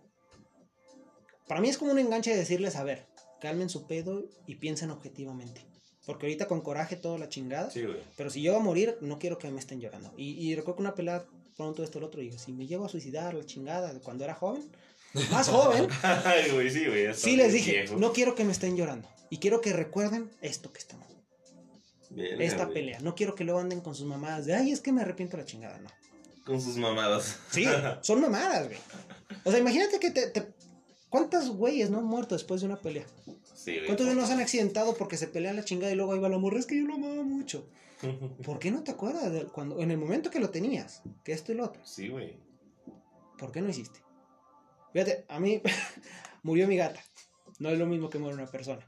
Para mí es como un enganche de decirles, a ver, calmen su pedo y piensen objetivamente. Porque ahorita con coraje toda la chingada.
Sí, güey.
Pero si yo voy a morir, no quiero que me estén llorando. Y, y recuerdo que una pelea pronto esto el otro, digo, si me llevo a suicidar la chingada cuando era joven, más joven, (laughs)
Ay, güey, sí, güey.
sí les dije,
viejo.
no quiero que me estén llorando. Y quiero que recuerden esto que estamos, esta
güey.
pelea. No quiero que luego anden con sus mamadas de, ay, es que me arrepiento la chingada, no.
Con sus mamadas.
Sí, (laughs) son mamadas, güey. O sea, imagínate que te, te- ¿Cuántos güeyes no han muerto después de una pelea?
Sí, güey.
¿Cuántos no se han accidentado porque se pelean la chingada y luego ahí va la morra? Es que yo lo amaba mucho. (laughs) ¿Por qué no te acuerdas de cuando, en el momento que lo tenías? Que esto y lo otro.
Sí, güey.
¿Por qué no hiciste? Fíjate, a mí (laughs) murió mi gata. No es lo mismo que muere una persona.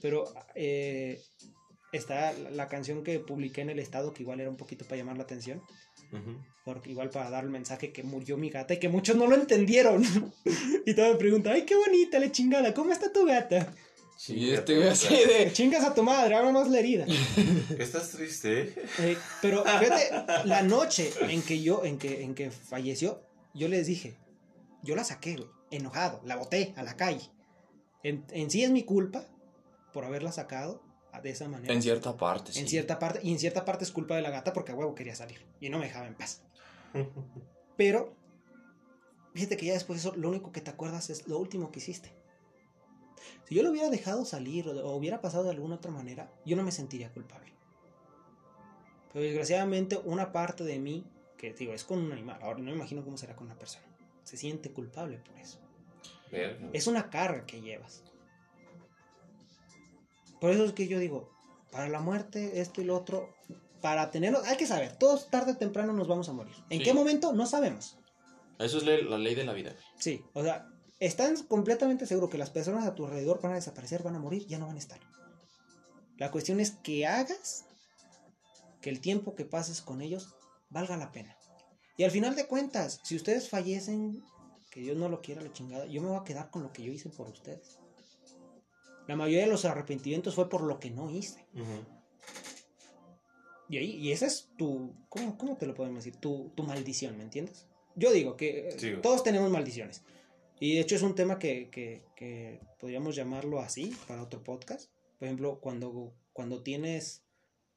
Pero eh, está la, canción que publiqué en el estado, que igual era un poquito para llamar la atención.
Ujú.
Porque igual para dar el mensaje que murió mi gata y que muchos no lo entendieron. (laughs) y todo me pregunta, ay, qué bonita la chingada, ¿cómo está tu gata?
Sí, este güey así de.
Chingas a tu madre, ahora más la herida. (laughs)
Estás triste, ¿eh?
Eh, pero fíjate, la noche en que yo, en que, en que falleció, yo les dije, yo la saqué, güey, enojado, la boté a la calle. En, en sí es mi culpa por haberla sacado de esa manera.
En cierta parte, sí.
En cierta parte, y en cierta parte es culpa de la gata porque a huevo quería salir y no me dejaba en paz. (laughs) Pero, fíjate que ya después de eso, lo único que te acuerdas es lo último que hiciste. Si yo lo hubiera dejado salir o, o hubiera pasado de alguna otra manera, yo no me sentiría culpable. Pero desgraciadamente, una parte de mí, que digo, es con un animal, ahora no me imagino cómo será con una persona, se siente culpable por eso. Es una carga que llevas. Por eso es que yo digo, para la muerte, esto y lo otro, para tenerlo, hay que saber, todos tarde o temprano nos vamos a morir. ¿En
Sí.
qué momento? No sabemos.
Eso es la ley de la vida.
Sí, o sea, están completamente seguros que las personas a tu alrededor van a desaparecer, van a morir, ya no van a estar. La cuestión es que hagas que el tiempo que pases con ellos valga la pena. Y al final de cuentas, si ustedes fallecen, que Dios no lo quiera la chingada, yo me voy a quedar con lo que yo hice por ustedes. La mayoría de los arrepentimientos fue por lo que no hice.
Ujú.
Y ahí, y esa es tu, ¿cómo, cómo te lo podemos decir? Tu, tu maldición, ¿me entiendes? Yo digo que eh,
Sí,
todos tenemos maldiciones. Y de hecho es un tema que, que, que podríamos llamarlo así para otro podcast. Por ejemplo, cuando, cuando tienes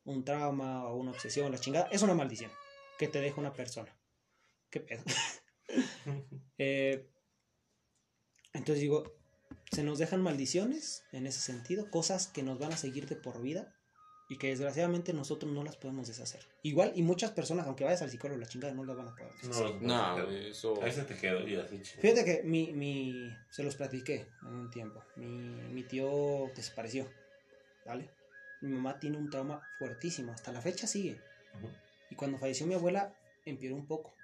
un trauma o una obsesión, la chingada, es una maldición que te deja una persona. ¿Qué pedo? Eh, entonces digo, se nos dejan maldiciones en ese sentido, cosas que nos van a seguir de por vida y que desgraciadamente nosotros no las podemos deshacer. Igual, y muchas personas, aunque vayas al psicólogo, la chingada no las van a poder deshacer.
No,
No, eso.
Ahí se te quedó y así chido.
Fíjate que mi, mi, se los platiqué en un tiempo. Mi, mi tío desapareció, ¿vale? Mi mamá tiene un trauma fuertísimo, hasta la fecha sigue. Y cuando falleció mi abuela, empeoró un poco.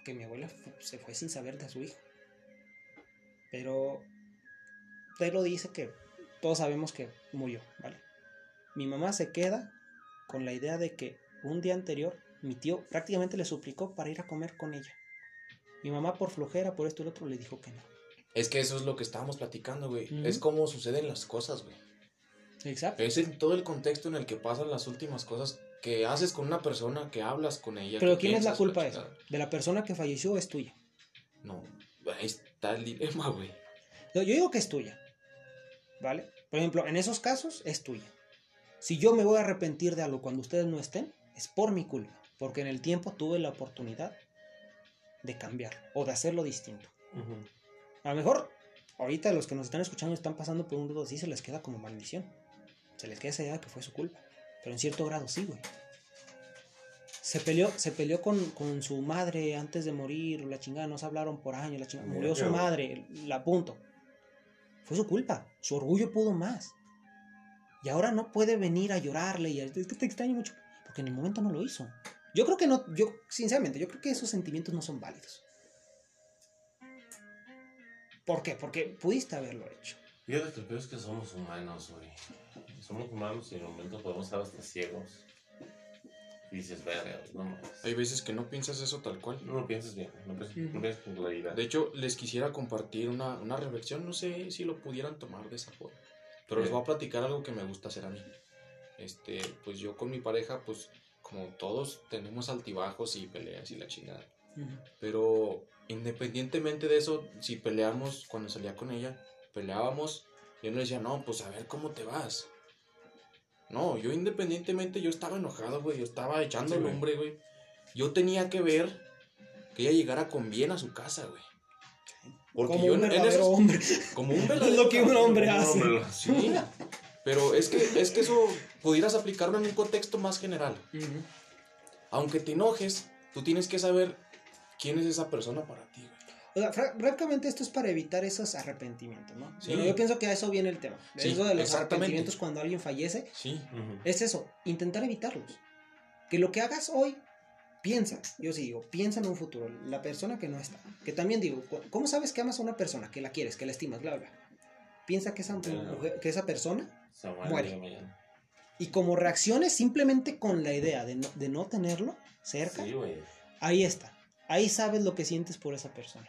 Porque mi abuela fu- se fue sin saber de su hijo. Pero lo dice que todos sabemos que murió, ¿vale? Mi mamá se queda con la idea de que un día anterior mi tío prácticamente le suplicó para ir a comer con ella. Mi mamá por flojera, por esto y lo otro, le dijo que no.
Es que eso es lo que estábamos platicando, güey. Es como suceden las cosas, güey.
Exacto.
Es en todo el contexto en el que pasan las últimas cosas que haces con una persona, que hablas con ella.
Pero ¿quién es la culpa de eso? De la persona que falleció o es tuya.
No, es está el dilema, güey.
No, yo digo que es tuya. ¿Vale? Por ejemplo, en esos casos es tuya. Si yo me voy a arrepentir de algo cuando ustedes no estén, es por mi culpa. Porque en el tiempo tuve la oportunidad de cambiar o de hacerlo distinto.
Ujú.
A lo mejor, ahorita los que nos están escuchando están pasando por un dudo así, se les queda como maldición. Se les queda esa idea de que fue su culpa. Pero en cierto grado sí, güey. Se peleó, se peleó con, con su madre antes de morir, la chingada, no se hablaron por años, la chingada. Murió su madre, la punto. Fue su culpa. Su orgullo pudo más. Y ahora no puede venir a llorarle y a, es que te extraño mucho. Porque en el momento no lo hizo. Yo creo que no, yo, sinceramente, yo creo que esos sentimientos no son válidos. ¿Por qué? Porque pudiste haberlo hecho.
Fíjate que es que somos humanos, güey. Somos humanos y en momentos podemos estar hasta ciegos. Y dices, verga, no mames.
Hay veces que no piensas eso tal cual.
No lo piensas bien, no piensas, no piensas con claridad.
De hecho, les quisiera compartir una, una reflexión, no sé si lo pudieran tomar de esa forma, pero les voy a platicar algo que me gusta hacer a mí. Este, pues yo con mi pareja, pues como todos tenemos altibajos y peleas y la chingada. Pero independientemente de eso, si peleamos cuando salía con ella, peleábamos, yo no le decía, no, pues a ver cómo te vas. No, yo independientemente, yo estaba enojado, güey, yo estaba echando
Sí, güey.
lumbre, güey. Yo tenía que ver que ella llegara con bien a su casa, güey. Porque
Como
yo
un
en esos-
hombre.
como un (laughs)
Es
verdadero
lo que un hombre
como un
hace.
hombre
Sí, pero es que, es que eso pudieras aplicarlo en un contexto más general. Aunque te enojes, tú tienes que saber quién es esa persona para ti, güey.
O sea, fra- francamente esto es para evitar esos arrepentimientos, ¿no?
Sí.
Yo pienso que a eso viene el tema. De
Sí,
eso de los arrepentimientos cuando alguien fallece,
Sí,
Ujú.
es eso, intentar evitarlos. Que lo que hagas hoy, piensa, yo sí digo, piensa en un futuro, la persona que no está. Que también digo, ¿cómo sabes que amas a una persona, que la quieres, que la estimas, bla, bla? Piensa que esa, mujer- que esa persona,
muere
y como reacciones simplemente con la idea de no, de no tenerlo cerca,
Sí,
ahí está. Ahí sabes lo que sientes por esa persona.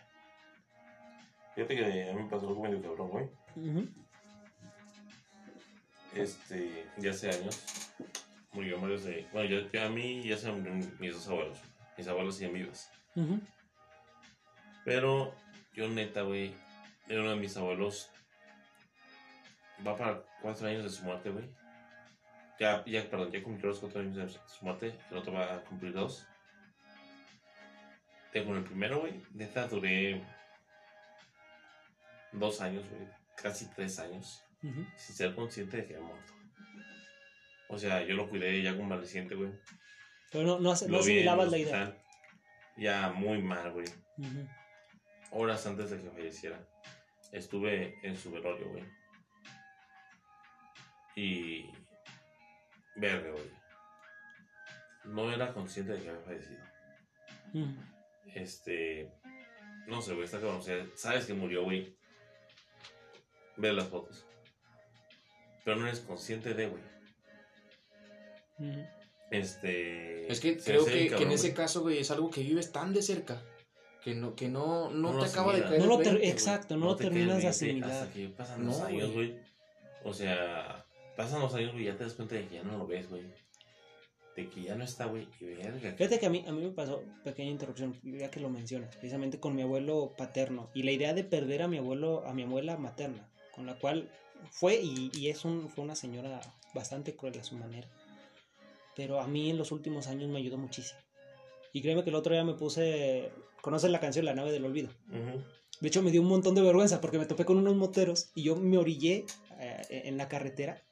Fíjate que a mí me pasó algo medio cabrón, güey. Este, ya hace años, murió varios de... Bueno, yo, yo a mí ya se murieron mis dos abuelos. Mis abuelos siguen vivos.
Ujú.
Pero yo neta, güey, era uno de mis abuelos. Va para cuatro años de su muerte, güey. Ya, ya, perdón, ya cumplió los cuatro años de su muerte. El otro va a cumplir dos. Te- Con el primero, güey, neta duré dos años, güey. Casi tres años. Sin ser consciente de que había muerto. O sea, yo lo cuidé ya convaleciente, güey.
Pero no, no, no asimilabas la idea.
Ya muy mal, güey. Horas antes de que falleciera, estuve en su velorio, güey. Y. Verga, güey. No era consciente de que había fallecido. Este. No sé, güey, está cabrón. O sea, sabes que murió, güey. Ve las fotos. Pero no eres consciente de, güey. Este.
Es que creo que, en ese
güey.
caso, güey, es algo que vives tan de cerca que no, que no, no,
No
te acaba de caer.
No
el
lo ter-
20, güey.
exacto, no, lo
te
terminas de
el 20
asimilar.
Hasta que pasan los años,
güey.
güey. O sea, pasan los años, güey, ya te das cuenta de que ya no lo ves, güey. De que ya no está, güey. Y verga.
Fíjate que a mí, a mí me pasó, pequeña interrupción, ya que lo mencionas, precisamente con mi abuelo paterno. Y la idea de perder a mi abuelo, a mi abuela materna, con la cual fue y, y es un, fue una señora bastante cruel a su manera. Pero a mí en los últimos años me ayudó muchísimo. Y créeme que el otro día me puse, ¿conoces la canción La nave del olvido? De hecho, me dio un montón de vergüenza porque me topé con unos moteros y yo me orillé eh, en la carretera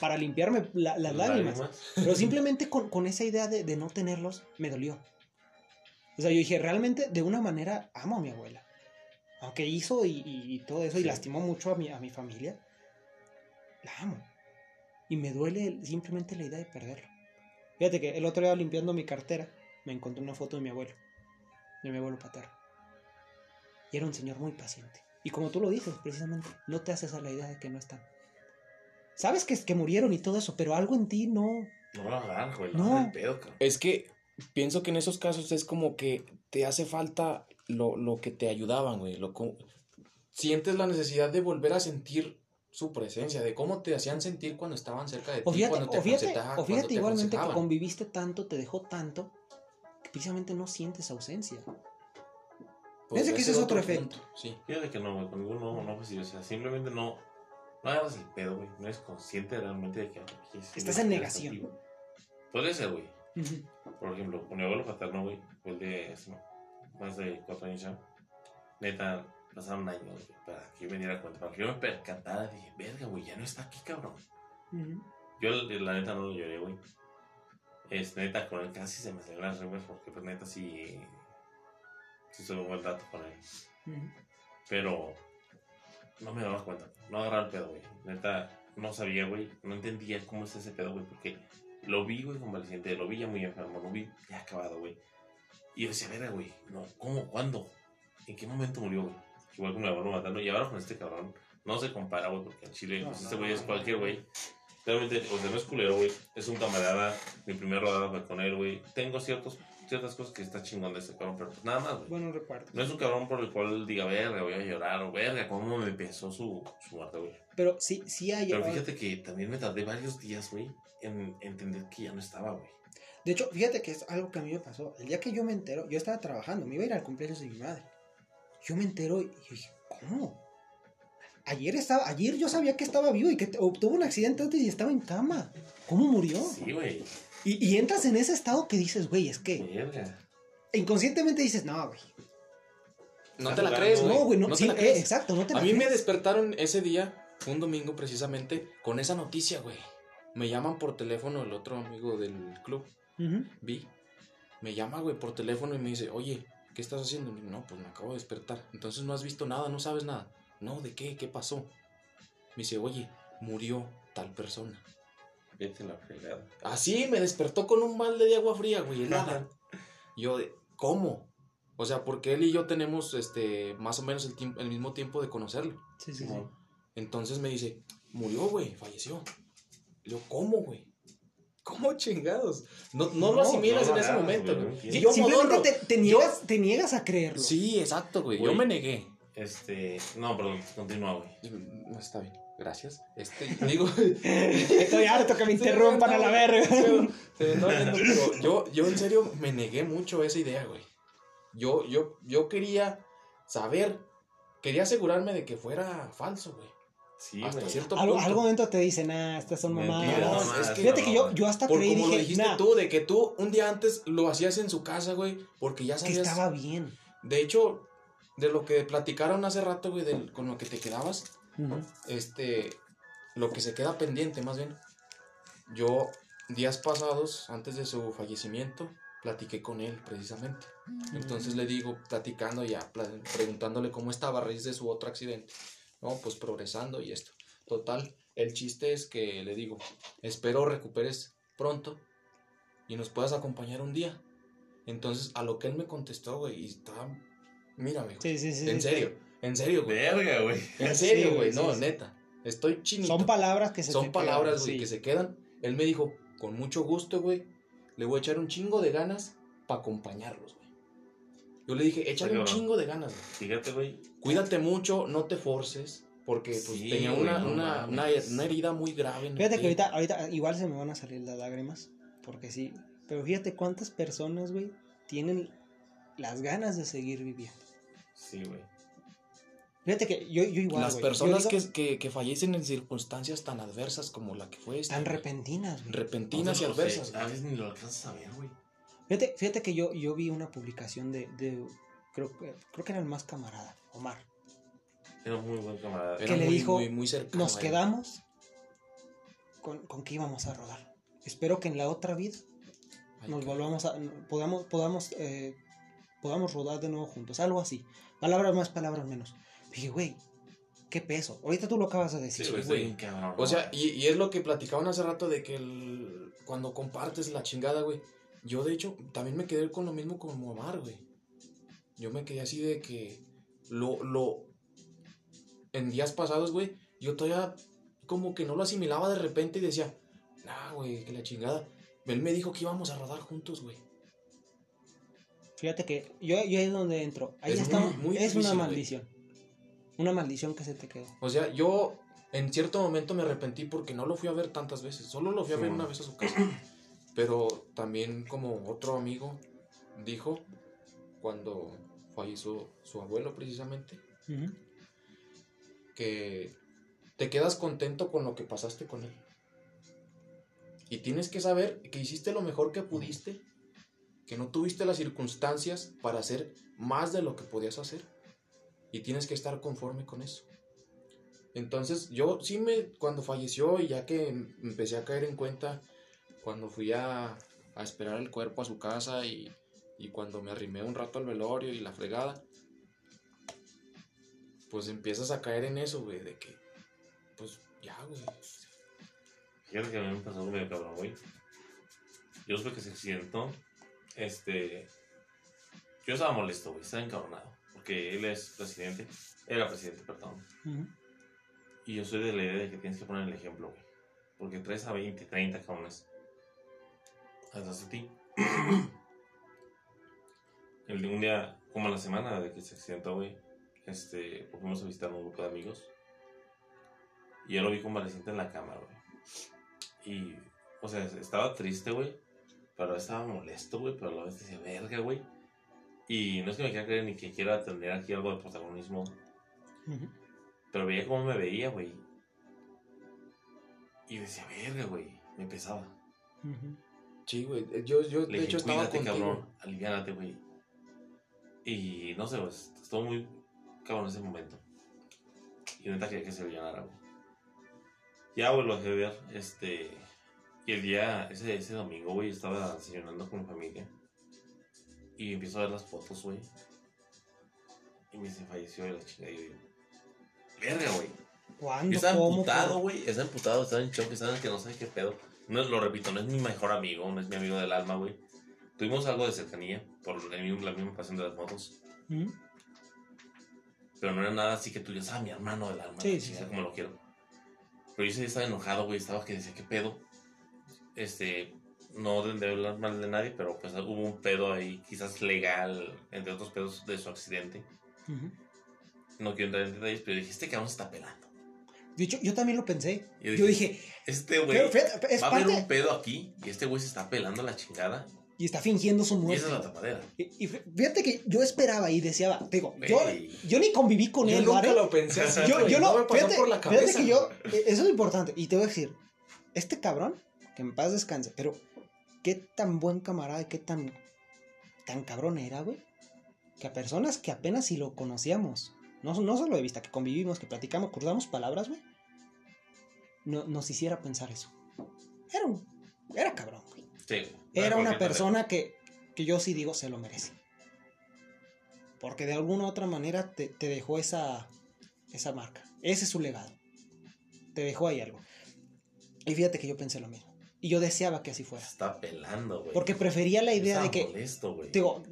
para limpiarme la- las lágrimas. Pero simplemente con, con esa idea de, de no tenerlos, me dolió. O sea, yo dije, realmente, de una manera, amo a mi abuela. Aunque hizo y, y- y todo eso y lastimó mucho a mi, a mi familia, la amo. Y me duele simplemente la idea de perderlo. Fíjate que el otro día limpiando mi cartera, me encontré una foto de mi abuelo, de mi abuelo paterno. Y era un señor muy paciente. Y como tú lo dices, precisamente, no te haces a la idea de que no están. Sabes que, que murieron y todo eso, pero algo en ti no,
No lo hagas, güey.
No.
No. pedo, cabrón.
Es que pienso que en esos casos es como que te hace falta lo, lo que te ayudaban, güey. Lo, sientes la necesidad de volver a sentir su presencia, de cómo te hacían sentir cuando estaban cerca de ti,
O fíjate,
cuando te
o fíjate, o
cuando
fíjate
te
igualmente que conviviste tanto, te dejó tanto, que precisamente no sientes ausencia.
podría
que ese es otro efecto.
punto, Sí.
Fíjate que no, güey, conmigo no, no fue así, o sea, simplemente no, no agarras el pedo, güey, no eres consciente realmente de que...
Estás en negación.
Podría ser, güey, por ejemplo, con mi abuelo paterno, güey, fue el de más de cuatro años ya, neta, pasaron años, para que yo me diera cuenta, para que yo me percatara, dije, verga, güey, ya no está aquí, cabrón. Yo, la neta, no lo lloré, güey. Es neta, con él casi se me salieron las rimas porque, pues, neta, sí. Sí, tuve un buen rato con él. Pero. No me daba cuenta. No agarraba el pedo, güey. Neta, no sabía, güey. No entendía cómo es ese pedo, güey. Porque lo vi, güey, convaleciente. Lo vi ya muy enfermo. Lo vi ya acabado, güey. Y yo decía, verga, güey. No, ¿cómo? ¿Cuándo? ¿En qué momento murió, güey? Igual con mi abuelo matando. Y ahora con este cabrón. No se compara, güey, porque en Chile,
No,
pues, este güey
no,
es cualquier güey. Realmente, o sea, no es culero, güey. Es un camarada. Mi primera rodada fue con él, güey. Tengo ciertos, ciertas cosas que está chingón de ese cabrón, pero pues nada más, güey.
Buenos recuerdos.
No es un cabrón por el cual diga, verga, voy a llorar, o verga, cómo me pesó su, su muerte, güey.
Pero sí, sí hay.
Pero fíjate que también me tardé varios días, güey, en entender que ya no estaba, güey.
De hecho, fíjate que es algo que a mí me pasó. El día que yo me entero, yo estaba trabajando, me iba a ir al cumpleaños de mi madre. Yo me entero y yo dije, ¿cómo? Ayer estaba, ayer yo sabía que estaba vivo y que te- tuvo un accidente antes y estaba en cama. ¿Cómo murió?
Sí, güey.
Y, y entras en ese estado que dices, güey, es que
Verga.
inconscientemente dices, no, güey.
No te la crees, güey.
No, güey, no,
te
sí,
la
eh,
crees.
exacto, no te la
A mí me despertaron ese día, un domingo precisamente, con esa noticia, güey. Me llaman por teléfono el otro amigo del club, Vi. Me llama, güey, por teléfono y me dice, oye, ¿qué estás haciendo? No, pues me acabo de despertar. Entonces no has visto nada, no sabes nada. No, ¿de qué? ¿Qué pasó? Me dice, oye, murió tal persona.
Vete la fregada.
Así me despertó con un balde de agua fría, güey, helada. (laughs) Yo, ¿cómo? O sea, porque él y yo tenemos este más o menos el, mismo tiempo de conocerlo.
Sí, sí, sí.
Entonces me dice, murió, güey, falleció. Le digo, ¿cómo, güey? ¿Cómo chingados? No, no,
No,
lo asimilas
no
en ese momento,
güey, entiendo.
yo modorro.
Simplemente te, te niegas, te niegas a creerlo.
Sí, exacto, güey. Yo me negué.
Este. No, perdón, continúa, güey.
No está bien. Gracias. Este, digo. (laughs)
Estoy harto que me interrumpan a la verga.
Se me está viendo, pero yo, yo en serio me negué mucho a esa idea, güey. Yo, yo, yo quería saber, quería asegurarme de que fuera falso, güey.
Sí,
Hasta
güey.
cierto
Algo,
punto.
algo dentro te dice, nah, estas son mamadas.
no, es que-
Fíjate que yo,
no,
yo hasta
Por
creí
como lo
dije,
dijiste
nah,
tú, de que tú un día antes lo hacías en su casa, güey, porque ya
que
sabías.
estaba bien.
De hecho, de lo que platicaron hace rato, güey, del- con lo que te quedabas,
Ujú.
este, lo que se queda pendiente, más bien. Yo, días pasados, antes de su fallecimiento, platiqué con él, precisamente. Entonces le digo, platicando ya, preguntándole cómo estaba a raíz de su otro accidente. No, pues progresando y esto. Total, el chiste es que le digo, espero recuperes pronto y nos puedas acompañar un día. Entonces, a lo que él me contestó, güey, y estaba, mírame, güey.
Sí, sí, sí.
en
sí.
serio, en serio, güey.
Verga, güey.
En serio,
güey,
güey,
sí,
no,
sí.
neta. Estoy chinito.
Son palabras que se
Son
te
palabras,
quedan,
güey,
sí.
que se quedan. Él me dijo, con mucho gusto, güey, le voy a echar un chingo de ganas para acompañarlos, güey. Yo le dije, échale un chingo de ganas, güey.
Fíjate, güey.
Cuídate mucho, no te forces, porque pues
Sí,
tenía
güey,
una,
no
una, una, una herida muy grave. en el
Fíjate que ahorita, ahorita igual se me van a salir las lágrimas, porque sí. Pero fíjate cuántas personas, güey, tienen las ganas de seguir viviendo.
Sí, güey.
Fíjate que yo, yo igual,
Las personas
digo,
que, que, que fallecen en circunstancias tan adversas como la que fue esta.
Tan repentinas, güey.
Repentinas y
sé,
adversas.
A veces ni lo alcanzas a ver, güey.
Fíjate, fíjate que yo, yo vi una publicación de, de creo, que- creo que era el más camarada, Omar.
Era muy buen camarada.
Era
que le
muy,
dijo,
muy, muy cercano
Nos quedamos con, con que íbamos a rodar. Espero que en la otra vida
Ay,
nos volvamos a, podamos, podamos, eh, podamos rodar de nuevo juntos, algo así. Palabras más, palabras menos. Dije, güey, qué peso. Ahorita tú lo acabas de decir.
Sí, güey, está
güey.
cabrón.
O sea, y, y es lo que platicaban hace rato de que el- cuando compartes la chingada, güey. Yo, de hecho, también me quedé con lo mismo con Omar, güey. Yo me quedé así de que lo, lo, en días pasados, güey, yo todavía como que no lo asimilaba de repente y decía, nah, güey, que la chingada. Él me dijo que íbamos a rodar juntos, güey.
Fíjate que yo, yo ahí es donde entro. Ahí
Es
está.
muy- muy
es
difícil,
una
güey.
maldición. Una maldición que se te quedó.
O sea, yo en cierto momento me arrepentí porque no lo fui a ver tantas veces. Solo lo fui a ver una vez a su casa. Pero también como otro amigo dijo cuando falleció su abuelo precisamente, que te quedas contento con lo que pasaste con él. Y tienes que saber que hiciste lo mejor que pudiste, que no tuviste las circunstancias para hacer más de lo que podías hacer. Y tienes que estar conforme con eso. Entonces, yo sí me, cuando falleció y ya que em- empecé a caer en cuenta, cuando fui a, a esperar el cuerpo a su casa y, y cuando me arrimé un rato al velorio y la fregada, pues empiezas a caer en eso, güey, de que, pues ya, güey.
Fíjate que a mí me pasó algo medio cabrón, güey. Yo supe que se accidentó. Este. Yo estaba molesto, güey. Estaba encabronado. Porque él es presidente. Era presidente, perdón. Y yo soy de la idea de que tienes que poner el ejemplo, güey. Porque traes a 20, 30 cabrones. Atrás de ti. (clears throat) El de un día, como a la semana de que se accidentó, güey. Este. Fuimos a visitar a un grupo de amigos. Y yo lo vi convaleciente en la cama, güey. Y, o sea, estaba triste, güey. Pero estaba molesto, güey. Pero a la vez decía, verga, güey. Y no es que me quiera creer ni que quiera tener aquí algo de protagonismo. Pero veía cómo me veía, güey. Y decía, verga, güey. Me pesaba.
Sí, güey, eh, yo, yo
Le
de
dije,
hecho estaba
cuídate,
contigo.
cabrón. Aliviánate, güey. Y no sé, pues, estuvo muy cabrón ese momento. Y neta quería que se alivianara, güey. Ya, güey, lo dejé de ver. Este. Y el día, ese, ese domingo, güey, estaba desayunando con mi familia. Y empiezo a ver las fotos, güey. Y me dice, falleció de la chingada. Y yo digo, verga, güey.
¿Cuándo?
Yo estaba
¿Cómo?
emputado, güey. Estaba emputado, estaba en shock, estaba en que no sé qué pedo. No, lo repito, no es mi mejor amigo, no es mi amigo del alma, güey. Tuvimos algo de cercanía por la misma pasión de las motos. Pero no era nada así que tú digas, ah, mi hermano del alma.
Sí, sí, sí.
como lo quiero. Pero yo estaba enojado, güey. Estaba que decía, ¿qué pedo? Este, no de hablar mal de nadie, pero pues hubo un pedo ahí, quizás legal, entre otros pedos de su accidente. No quiero entrar en detalles, pero dije, este cabrón se está pelando.
De hecho, yo también lo pensé.
Yo
Yo
dije, Este güey
fíjate, es
va a haber un pedo aquí y este güey se está pelando la chingada.
Y está fingiendo su
Y
muerte.
esa es la tapadera.
Y, y fíjate que yo esperaba y deseaba, te digo, yo, ni conviví con
Yo
él,
nunca
¿vale?
lo pensé así,
Yo,
no
no,
me pasó
fíjate,
por la
fíjate
cabeza.
que yo, eh, eso es importante, y te voy a decir, este cabrón, que en paz descanse, pero qué tan buen camarada y qué tan, tan cabrón era, güey, que a personas que apenas si lo conocíamos, no, no solo de vista, que convivimos, que platicamos, cruzamos palabras, güey, no, nos hiciera pensar eso. Era un, era cabrón, güey.
Sí.
Era una persona que, que yo sí digo se lo merece. Porque de alguna u otra manera te, te dejó esa, esa marca. Ese es su legado. Te dejó ahí algo. Y fíjate que yo pensé lo mismo. Y yo deseaba que así fuera.
está pelando, güey.
Porque prefería la idea de que,
molesto, güey.
digo,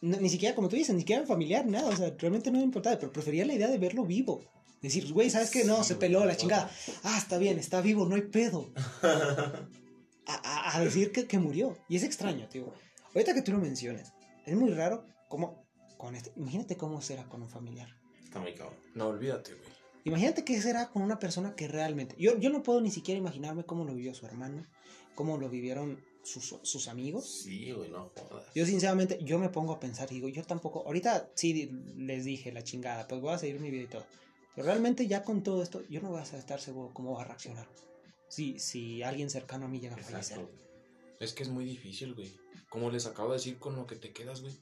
ni siquiera como tú dices, ni siquiera familiar, nada. O sea, realmente no me importaba. Pero prefería la idea de verlo vivo. Decir, güey, ¿sabes qué? No, se peló la chingada. Ah, está bien, está vivo, no hay pedo. (laughs) a, a- a decir que, que murió. Y es extraño, tío. Ahorita que tú lo mencionas, es muy raro cómo con este. Imagínate cómo será con un familiar.
Está muy cabrón.
No, olvídate, güey.
Imagínate qué será con una persona que realmente. Yo, yo no puedo ni siquiera imaginarme cómo lo vivió su hermano, cómo lo vivieron sus, sus amigos.
Sí, güey, no jodas.
Yo sinceramente, yo me pongo a pensar y digo, yo tampoco, ahorita sí les dije la chingada, pues voy a seguir mi vida y todo. Pero realmente ya con todo esto, yo no voy a estar seguro cómo va a reaccionar. Si, si alguien cercano a mí llega a fallecer.
Exacto.
Es que es muy difícil, güey. Como les acabo de decir con lo que te quedas, güey.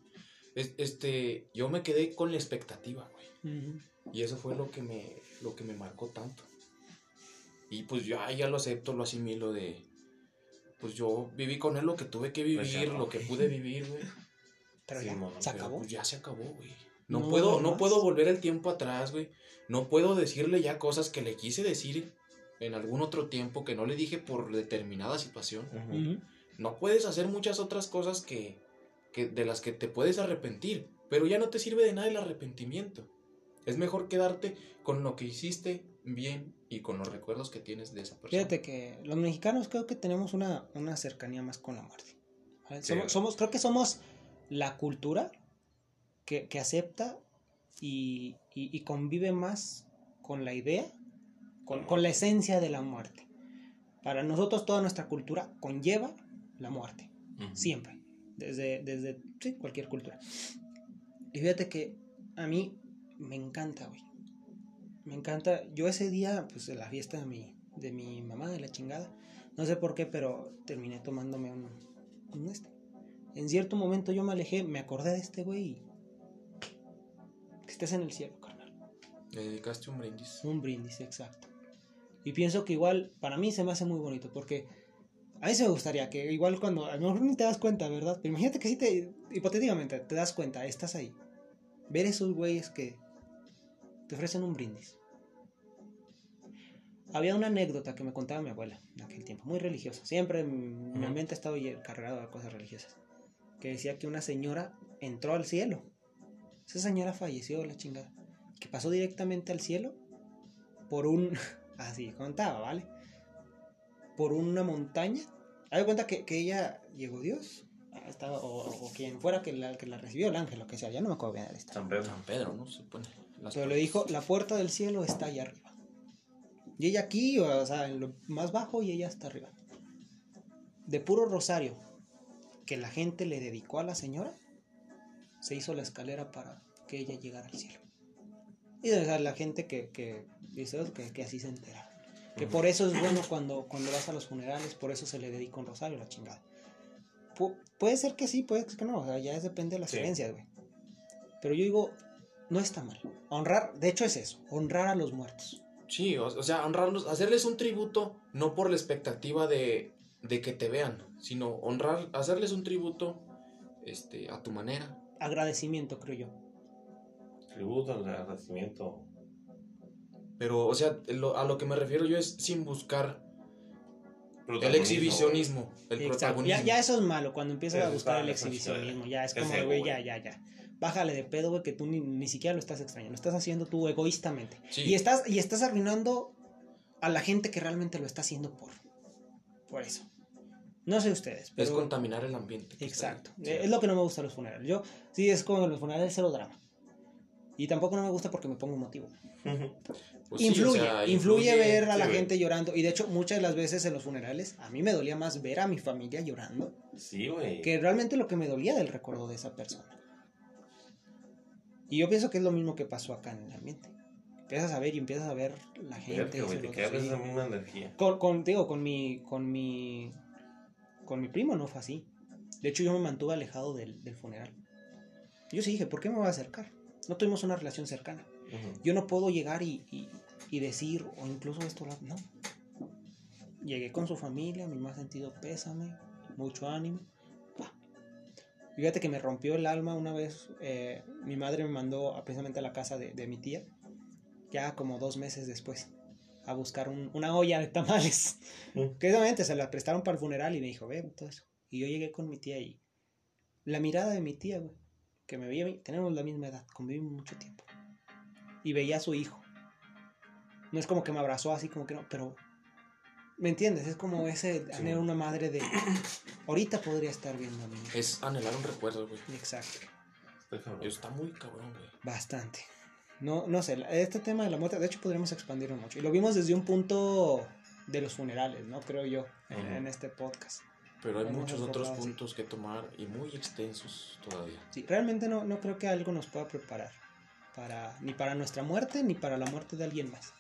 Es- este, yo me quedé con la expectativa, güey. Y eso fue lo que me, lo que me marcó tanto. Y pues yo ah, ya lo acepto, lo asimilo de... Pues yo viví con él lo que tuve que
Pues ya
vivir,
no.
lo que pude vivir, güey.
Pero
Sí,
ya, se
pero
acabó.
Pues ya se acabó, güey. No,
No
puedo, no puedo volver el tiempo atrás, güey. No puedo decirle ya cosas que le quise decir en algún otro tiempo que no le dije por determinada situación. No puedes hacer muchas otras cosas que, que de las que te puedes arrepentir, pero ya no te sirve de nada el arrepentimiento. Es mejor quedarte con lo que hiciste bien y con los recuerdos que tienes de esa persona.
Fíjate que los mexicanos creo que tenemos una, una cercanía más con la muerte. ¿vale?
Sí.
Somos, somos- creo que somos la cultura que, que acepta y, y- y convive más con la idea, con, con la esencia de la muerte. Para nosotros toda nuestra cultura conlleva la muerte, siempre, desde, desde sí, cualquier cultura. Y fíjate que a mí me encanta, güey. Me encanta. Yo ese día, pues en la fiesta de mi, de mi mamá, de la chingada, no sé por qué, pero terminé tomándome un, un este. En cierto momento yo me alejé, me acordé de este güey. Que estés en el cielo, carnal.
Le dedicaste un brindis.
Un brindis, exacto. Y pienso que igual, para mí se me hace muy bonito, porque a mí se me gustaría que igual cuando, a lo mejor ni te das cuenta, ¿verdad? Pero imagínate que si te, hipotéticamente, te das cuenta, estás ahí. Ver esos güeyes que te ofrecen un brindis. Había una anécdota que me contaba mi abuela en aquel tiempo, muy religiosa. Siempre mi, mente ha estado cargada de cosas religiosas. Que decía que una señora entró al cielo. Esa señora falleció, la chingada. Que pasó directamente al cielo por un. (laughs) Así contaba, ¿vale? Por una montaña. De cuenta que, que ella llegó Dios. ah, estaba- o, o quien fuera que la, que la recibió, el ángel, lo que sea. Ya no me acuerdo bien de historia.
San Pedro.
San Pedro, ¿no? Se pone. Las
Pero le dijo: La puerta del cielo está allá arriba. Y ella aquí, o sea, en lo más bajo, y ella está arriba. De puro rosario que la gente le dedicó a la señora, se hizo la escalera para que ella llegara al cielo. Y o sea, la gente que, que dice "Oh, que, que así se entera. Que por eso es bueno cuando, cuando vas a los funerales, por eso se le dedica un rosario, la chingada. Pu- puede ser que sí, puede ser que no, o sea, ya depende de las
Sí.
creencias, güey. Pero yo digo, no está mal. Honrar, de hecho es eso, honrar a los muertos.
Sí, o, o sea, honrarlos, hacerles un tributo, no por la expectativa de, de que te vean, sino honrar, hacerles un tributo este, a tu manera.
Agradecimiento, creo yo.
Tributo al agradecimiento.
Pero, o sea, lo- a lo que me refiero yo es sin buscar el exhibicionismo, el
Exacto.
protagonismo.
Ya, ya eso es malo, cuando empiezas a buscar el exhibicionismo. Ya es como, güey, ya, ya, ya. Bájale de pedo, güey, que tú ni, ni siquiera lo estás extrañando. Lo estás haciendo tú egoístamente.
Sí.
Y, estás, y estás arruinando a la gente que realmente lo está haciendo por, por eso. No sé ustedes, pero...
Es contaminar el ambiente.
Exacto.
Sí.
Es lo que no me gusta de los funerales. Yo, sí, es como en los funerales cero drama. Y tampoco no me gusta porque me pongo emotivo.
Pues sí,
influye,
o sea,
influye, ver a
sí,
la
güey.
gente llorando. Y de hecho, muchas de las veces en los funerales, a mí me dolía más ver a mi familia llorando
Sí, güey.
que realmente lo que me dolía del recuerdo de esa persona. Y yo pienso que es lo mismo que pasó acá en el ambiente. Empiezas a ver y empiezas a ver la gente.
Verga, güey, te quedas
lo-
esa misma energía.
con, con, digo, con mi, con mi, con mi primo no fue así. De hecho, yo me mantuve alejado del, del funeral. Yo sí dije, ¿por qué me voy a acercar? No tuvimos una relación cercana. Yo no puedo llegar y, y, y decir, o incluso esto, no. Llegué con su familia, mi más sentido pésame, mucho ánimo. Fíjate que me rompió el alma una vez, eh, mi madre me mandó a- precisamente a la casa de, de mi tía, ya como dos meses después, a buscar un- una olla de tamales.
Mm.
Que obviamente se la prestaron para el funeral y me dijo, ve, todo eso. Y yo llegué con mi tía y la mirada de mi tía, güey, que me veía, a mí, tenemos la misma edad, convivimos mucho tiempo. Y veía a su hijo. No es como que me abrazó así como que no, pero ¿me entiendes? Es como ese
Sí.
anhelo una madre de ahorita podría estar viendo a mi hijo.
Es anhelar un recuerdo, güey.
Exacto.
Está
muy cabrón, güey.
bastante. No, no sé, la- este tema de la muerte, de hecho podríamos expandirlo mucho. Y lo vimos desde un punto de los funerales, ¿no? Creo yo, en, este podcast.
Pero hay
Hemos
muchos otros puntos que tomar y muy extensos todavía.
Sí, realmente no, no creo que algo nos pueda preparar para ni para nuestra muerte ni para la muerte de alguien más.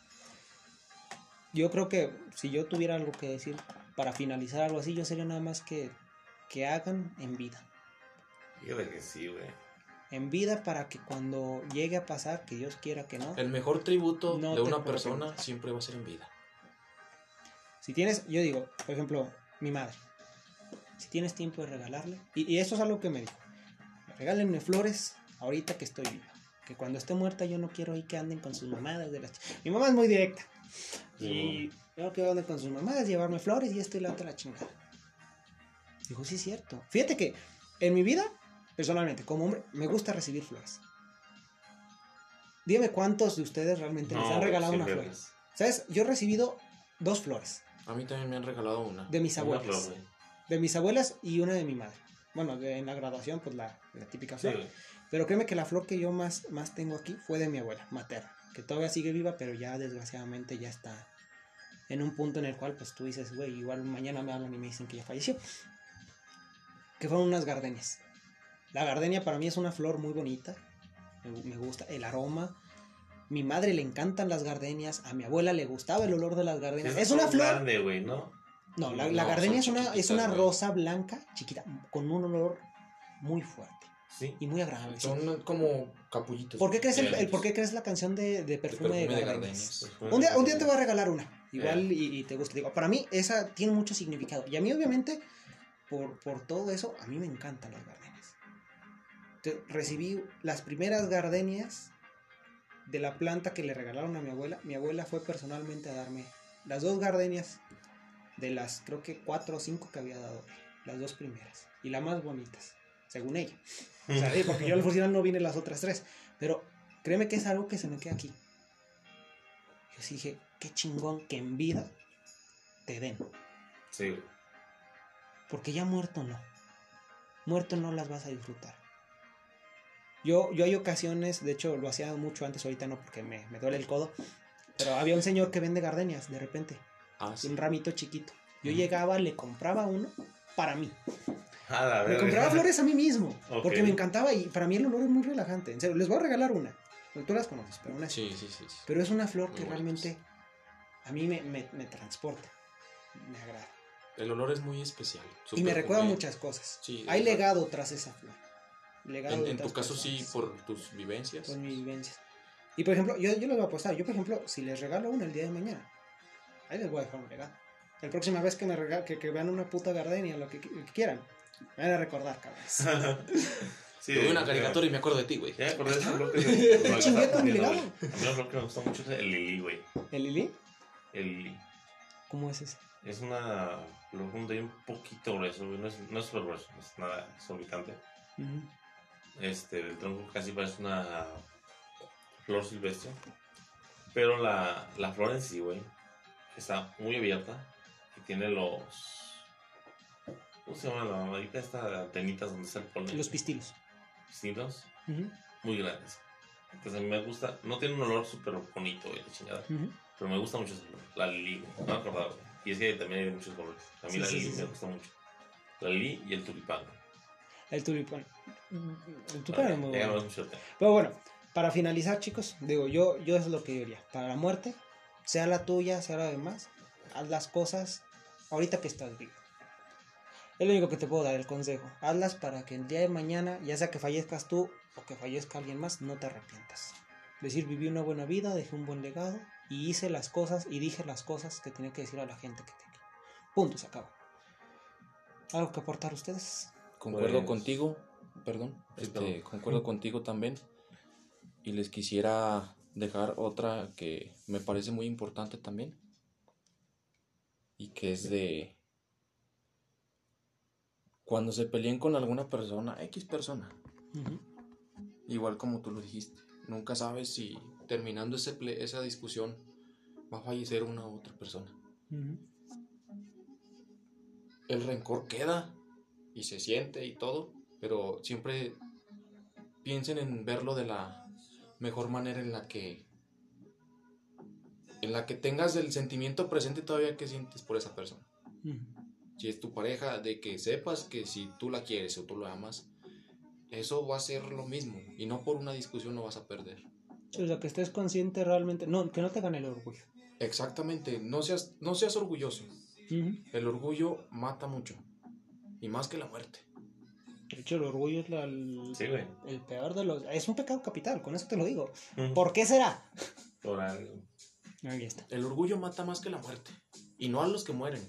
Yo creo que si yo tuviera algo que decir para finalizar algo así, yo sería nada más que, que hagan en vida.
Fíjate que sí, güey.
En vida para que cuando llegue a pasar, que Dios quiera que no.
El mejor tributo
No
de una persona siempre va a ser en vida.
Si tienes, yo digo, por ejemplo, mi madre. Si tienes tiempo de regalarle, y, y eso es algo que me dijo. Regálenme flores ahorita que estoy viva. Que cuando esté muerta yo no quiero ahí que anden con sus mamadas de las Mi mamá es muy directa. Y yo no quiero andar con sus mamadas, llevarme flores y esto y la otra la chingada. Dijo, sí es cierto. Fíjate que en mi vida, personalmente, como hombre, me gusta recibir flores. Dime cuántos de ustedes realmente les han regalado una flor. ¿Sabes? Yo he recibido dos flores
A mí también me han regalado una.
de mis abuelas.
flor,
de mis abuelas y una de mi madre. Bueno, de- en la graduación, pues la, la típica flor. Pero créeme que la flor que yo más, más tengo aquí fue de mi abuela, materna. Que todavía sigue viva, pero ya desgraciadamente ya está en un punto en el cual, pues tú dices, güey, igual mañana me hablan y me dicen que ya falleció. Que fueron unas gardenias. La gardenia para mí es una flor muy bonita. me, me gusta el aroma. Mi madre le encantan las gardenias, a mi abuela le gustaba el olor de las gardenias. Es una flor.
grande, güey, ¿no?
No, la, la
No,
gardenia es una, es una rosa blanca, chiquita, con un olor muy fuerte
Sí.
y muy agradable. sí.
Son como capullitos.
¿Por qué crees, el, el- por qué crees la canción de, de perfume, de,
perfume de
gardenias?
gardenias.
Un día, un día te voy a regalar una,
Eh.
igual y, y te gusta. Digo, para mí esa tiene mucho significado. Y a mí obviamente, por, por todo eso, a mí me encantan las gardenias. Te- recibí las primeras gardenias de la planta que le regalaron a mi abuela. Mi abuela fue personalmente a darme las dos gardenias de las creo que cuatro o cinco que había dado. Las dos primeras. Y las más bonitas, según ella. O sea, sí, porque yo al final no vine las otras tres. Pero créeme que es algo que se me queda aquí. Yo sí dije, qué chingón que en vida te den.
Sí.
Porque ya muerto no. Muerto no las vas a disfrutar. Yo, yo hay ocasiones, de hecho lo hacía mucho antes, ahorita no porque me, me duele el codo. Pero había un señor que vende gardenias de repente.
Ah, sí.
Un ramito chiquito. Yo
Ujú.
llegaba, le compraba uno para mí.
A la
Me compraba flores a mí mismo.
Ok.
Porque me encantaba y para mí el olor es muy relajante. En serio, les voy a regalar una. Tú las conoces, pero una
Sí, sí, sí. sí.
Pero es una flor
Muy
que
bonitas.
realmente a mí me, me, me transporta. Me agrada.
El olor es muy especial.
Y me recuerda muchas cosas.
Sí,
Hay legado tras esa flor. Legado
En,
de
en tu caso sí, por tus vivencias.
por mis vivencias. Y por ejemplo, yo, yo les voy a apostar. Yo, por ejemplo, si les regalo una el día de mañana, ahí les voy a dejar un legado. La próxima vez que me que, que vean una puta gardenia, lo que, lo que quieran, me van a recordar, cabrones. (laughs)
Sí,
Te veo una caricatura y me acuerdo de ti, güey.
Ya me acordé de esa (laughs) flor que me-
Ya
me
chingué
poniendo,
legado.
A mí una flor que me gusta mucho es el lili, güey.
¿El Lili?
El lili.
¿Cómo es ese?
Es una flor con un poquito grueso, güey. No es, no es súper grueso, no es nada exorbitante.
Ujú.
Este, el tronco casi parece una flor silvestre. Pero la, la flor en sí, güey, está muy abierta y tiene los. ¿Cómo se llama la mamadita esta antenitas donde está el polen?
Los pistilos.
pistilos muy grandes. Entonces a mí me gusta, no tiene un olor súper bonito, güey, de chingada. Pero me gusta mucho la lili, no me acordaba, güey. Y es que también hay muchos colores. A mí
Sí,
la
sí,
lili
sí,
me gusta mucho. La lili y el tulipán.
El tulipán. El tulipán es muy bueno. Pero bueno, para finalizar, chicos, digo, yo, yo es lo que yo diría. Para la muerte, sea la tuya, sea la demás, haz las cosas ahorita que estás vivo. Es lo único que te puedo dar el consejo. Hazlas para que el día de mañana, ya sea que fallezcas tú o que fallezca alguien más, no te arrepientas. Decir, viví una buena vida, dejé un buen legado y hice las cosas y dije las cosas que tenía que decir a la gente que tenía. Punto, se acabó. ¿Algo que aportar ustedes?
Concuerdo
Pues-
contigo, perdón,
Sí,
este,
perdón.
concuerdo contigo también. Y les quisiera dejar otra que me parece muy importante también. Y que es de cuando se peleen con alguna persona, X persona, igual como tú lo dijiste, nunca sabes si terminando ese ple- esa discusión va a fallecer una u otra persona. El rencor queda y se siente y todo, pero siempre piensen en verlo de la mejor manera en la que en la que tengas el sentimiento presente todavía que sientes por esa persona. Si es tu pareja, de que sepas que si tú la quieres o tú la amas, eso va a ser lo mismo y no por una discusión lo vas a perder.
O sea, que estés consciente realmente, no, que no te gane el orgullo.
Exactamente, no seas no seas orgulloso. El orgullo mata mucho y más que la muerte.
De hecho, el orgullo es la- el,
Sí, güey.
el peor de los... Es un pecado capital, con eso te lo digo.
Por,
¿Por qué será?
algo.
Ahí está.
El orgullo mata más que la muerte. Y no a los que mueren,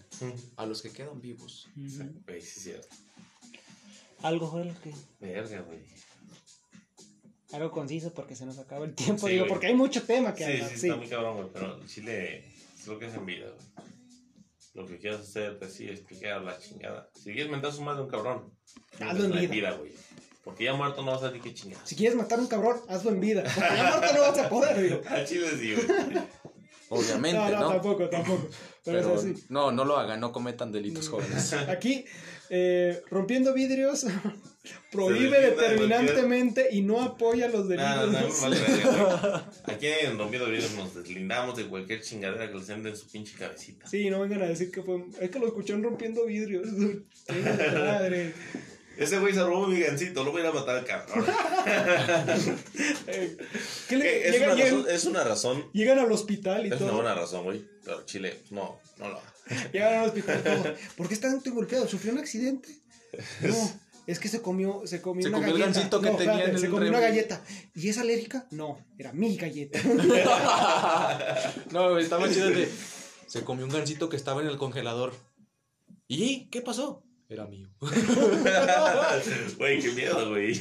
a los que quedan vivos.
Ujú.
Güey, sí es cierto.
Algo fue el que...
Verga, güey.
Algo conciso porque se nos acaba el tiempo.
Sí,
digo,
güey.
porque hay mucho tema que
Sí,
hablar.
sí,
Sí,
está muy cabrón, güey, pero Chile es lo que es en vida, güey. Lo que quieras hacer, decir, explicar la chingada. Si quieres mentar su madre a un cabrón,
Hazlo en vida.
güey. Porque ya muerto no vas a decir qué chingada.
Si quieres matar a un cabrón, hazlo en vida. Porque ya muerto no vas a poder, digo. (laughs)
A Chile sí, güey.
Obviamente,
No,
¿no?
no, tampoco, tampoco. Pero,
Pero
es así.
no, no lo hagan, no cometan delitos jóvenes.
Aquí, eh, rompiendo vidrios, (laughs) prohíbe determinantemente y no apoya los delitos. (laughs)
Aquí en Rompiendo Vidrios nos deslindamos de cualquier chingadera que les entre en su pinche cabecita.
Sí, no vengan a decir que fue. Es que lo escucharon rompiendo vidrios. (laughs) Madre.
Ese güey se robó mi gancito, lo voy a ir a matar al cabrón.
Eh, ¿qué le-
Eh, es,
llega-
una
llegan,
razón, es una razón.
llegan al hospital y
Es una
todo.
buena razón, güey. Pero Chile, no, no lo haga. (laughs)
Llegan al hospital y todo. ¿Por qué está tan golpeado? ¿Sufrió un accidente? (laughs) No, es que se comió, se comió
Se
una
comió el
galleta.
gansito que
No,
tenía en
Se
el
comió una galleta. ¿Y es alérgica? No, era mi galleta. (laughs)
No, estaba chido de. Se comió un gansito que estaba en el congelador. ¿Y qué pasó? Era mío. (laughs) (laughs)
Güey, qué miedo, güey.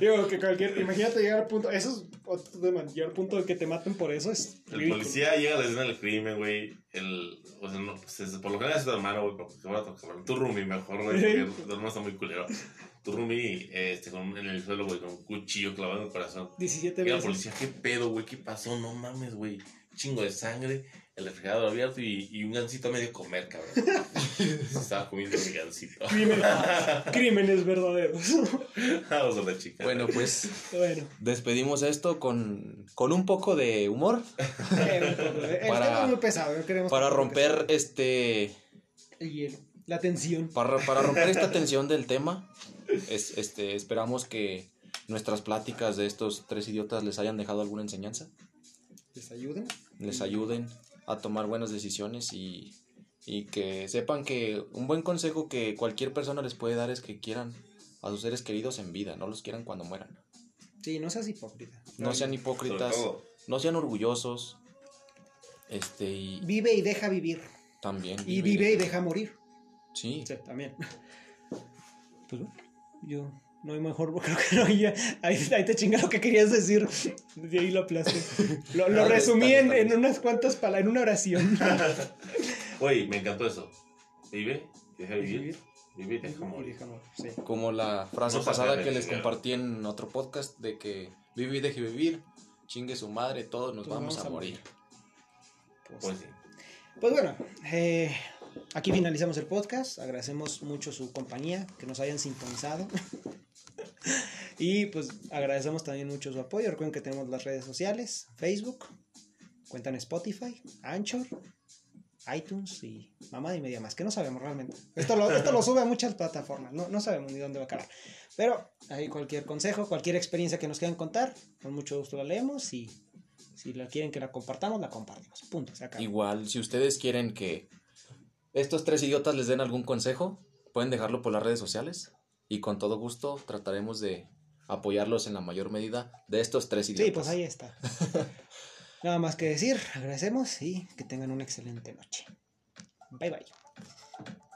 Digo que cualquier. Imagínate llegar al punto. Eso es otro tema. Llegar al punto de que te maten por eso es.
El
ridículo.
policía llega a la escena del crimen, güey. El, o sea, no, pues, es- por lo general es tu hermano, güey, porque te va a tocar. Tu roomie mejor, güey, porque (laughs) tu hermano está muy culero. Tu roomie, este, con, en el suelo, güey, con un cuchillo clavado en el corazón.
17
Llega la
veces.
policía, ¿qué pedo, güey? ¿Qué pasó? No mames, güey. Chingo de sangre, el refrigerador abierto y, y un gansito a medio comer, cabrón. Se (laughs) estaba comiendo mi gansito.
Crímenes, (laughs) crímenes verdaderos.
Vamos a la chica.
Bueno, pues
bueno,
despedimos esto con, con un poco de humor
eh, el
Para-
tema es muy pesado. no queremos
para romper este.
el hielo. La tensión.
Para, para romper esta tensión del tema. Es, este, esperamos que nuestras pláticas de estos tres idiotas les hayan dejado alguna enseñanza.
¿Les ayuden?
les ayuden a tomar buenas decisiones y, y que sepan que un buen consejo que cualquier persona les puede dar es que quieran a sus seres queridos en vida, no los quieran cuando mueran.
Sí, no seas hipócrita.
No sean hipócritas, no sean orgullosos. Este y
Vive y deja vivir.
también
Y vive y deja morir.
Sí.
Sí, también. Pues bueno, yo no hay mejor, (laughs) creo que no, ya, ahí, ahí te chinga lo que querías decir. De ahí lo aplasté. Lo, lo (laughs) resumí en, en unas cuantas palabras, en una oración. (laughs)
Güey, me encantó eso. Vive, deja vivir.
Vivir.
Vive y deja morir.
sí.
Como la frase
No
pasada que les compartí en otro podcast de que vive y deje vivir, chingue su madre, todos nos
Todos
vamos,
vamos
a
a
morir.
Pues,
Pues sí.
Pues bueno, eh, aquí finalizamos el podcast. Agradecemos mucho su compañía, que nos hayan sintonizado. (laughs) y pues agradecemos también mucho su apoyo. Recuerden que tenemos las redes sociales, Facebook, cuenta en Spotify, Anchor, iTunes y mamá y media más, que no sabemos realmente. Esto lo, esto lo (laughs) sube a muchas plataformas, no, no sabemos ni dónde va a caer. Pero ahí cualquier consejo, cualquier experiencia que nos quieran contar, con mucho gusto la leemos y si la quieren que la compartamos, la compartimos. Punto, se.
Igual, si ustedes quieren que estos tres idiotas les den algún consejo, pueden dejarlo por las redes sociales y con todo gusto trataremos de apoyarlos en la mayor medida de estos tres idiotas.
Sí, pues ahí está. (laughs) Nada más que decir, agradecemos y que tengan una excelente noche. Bye bye.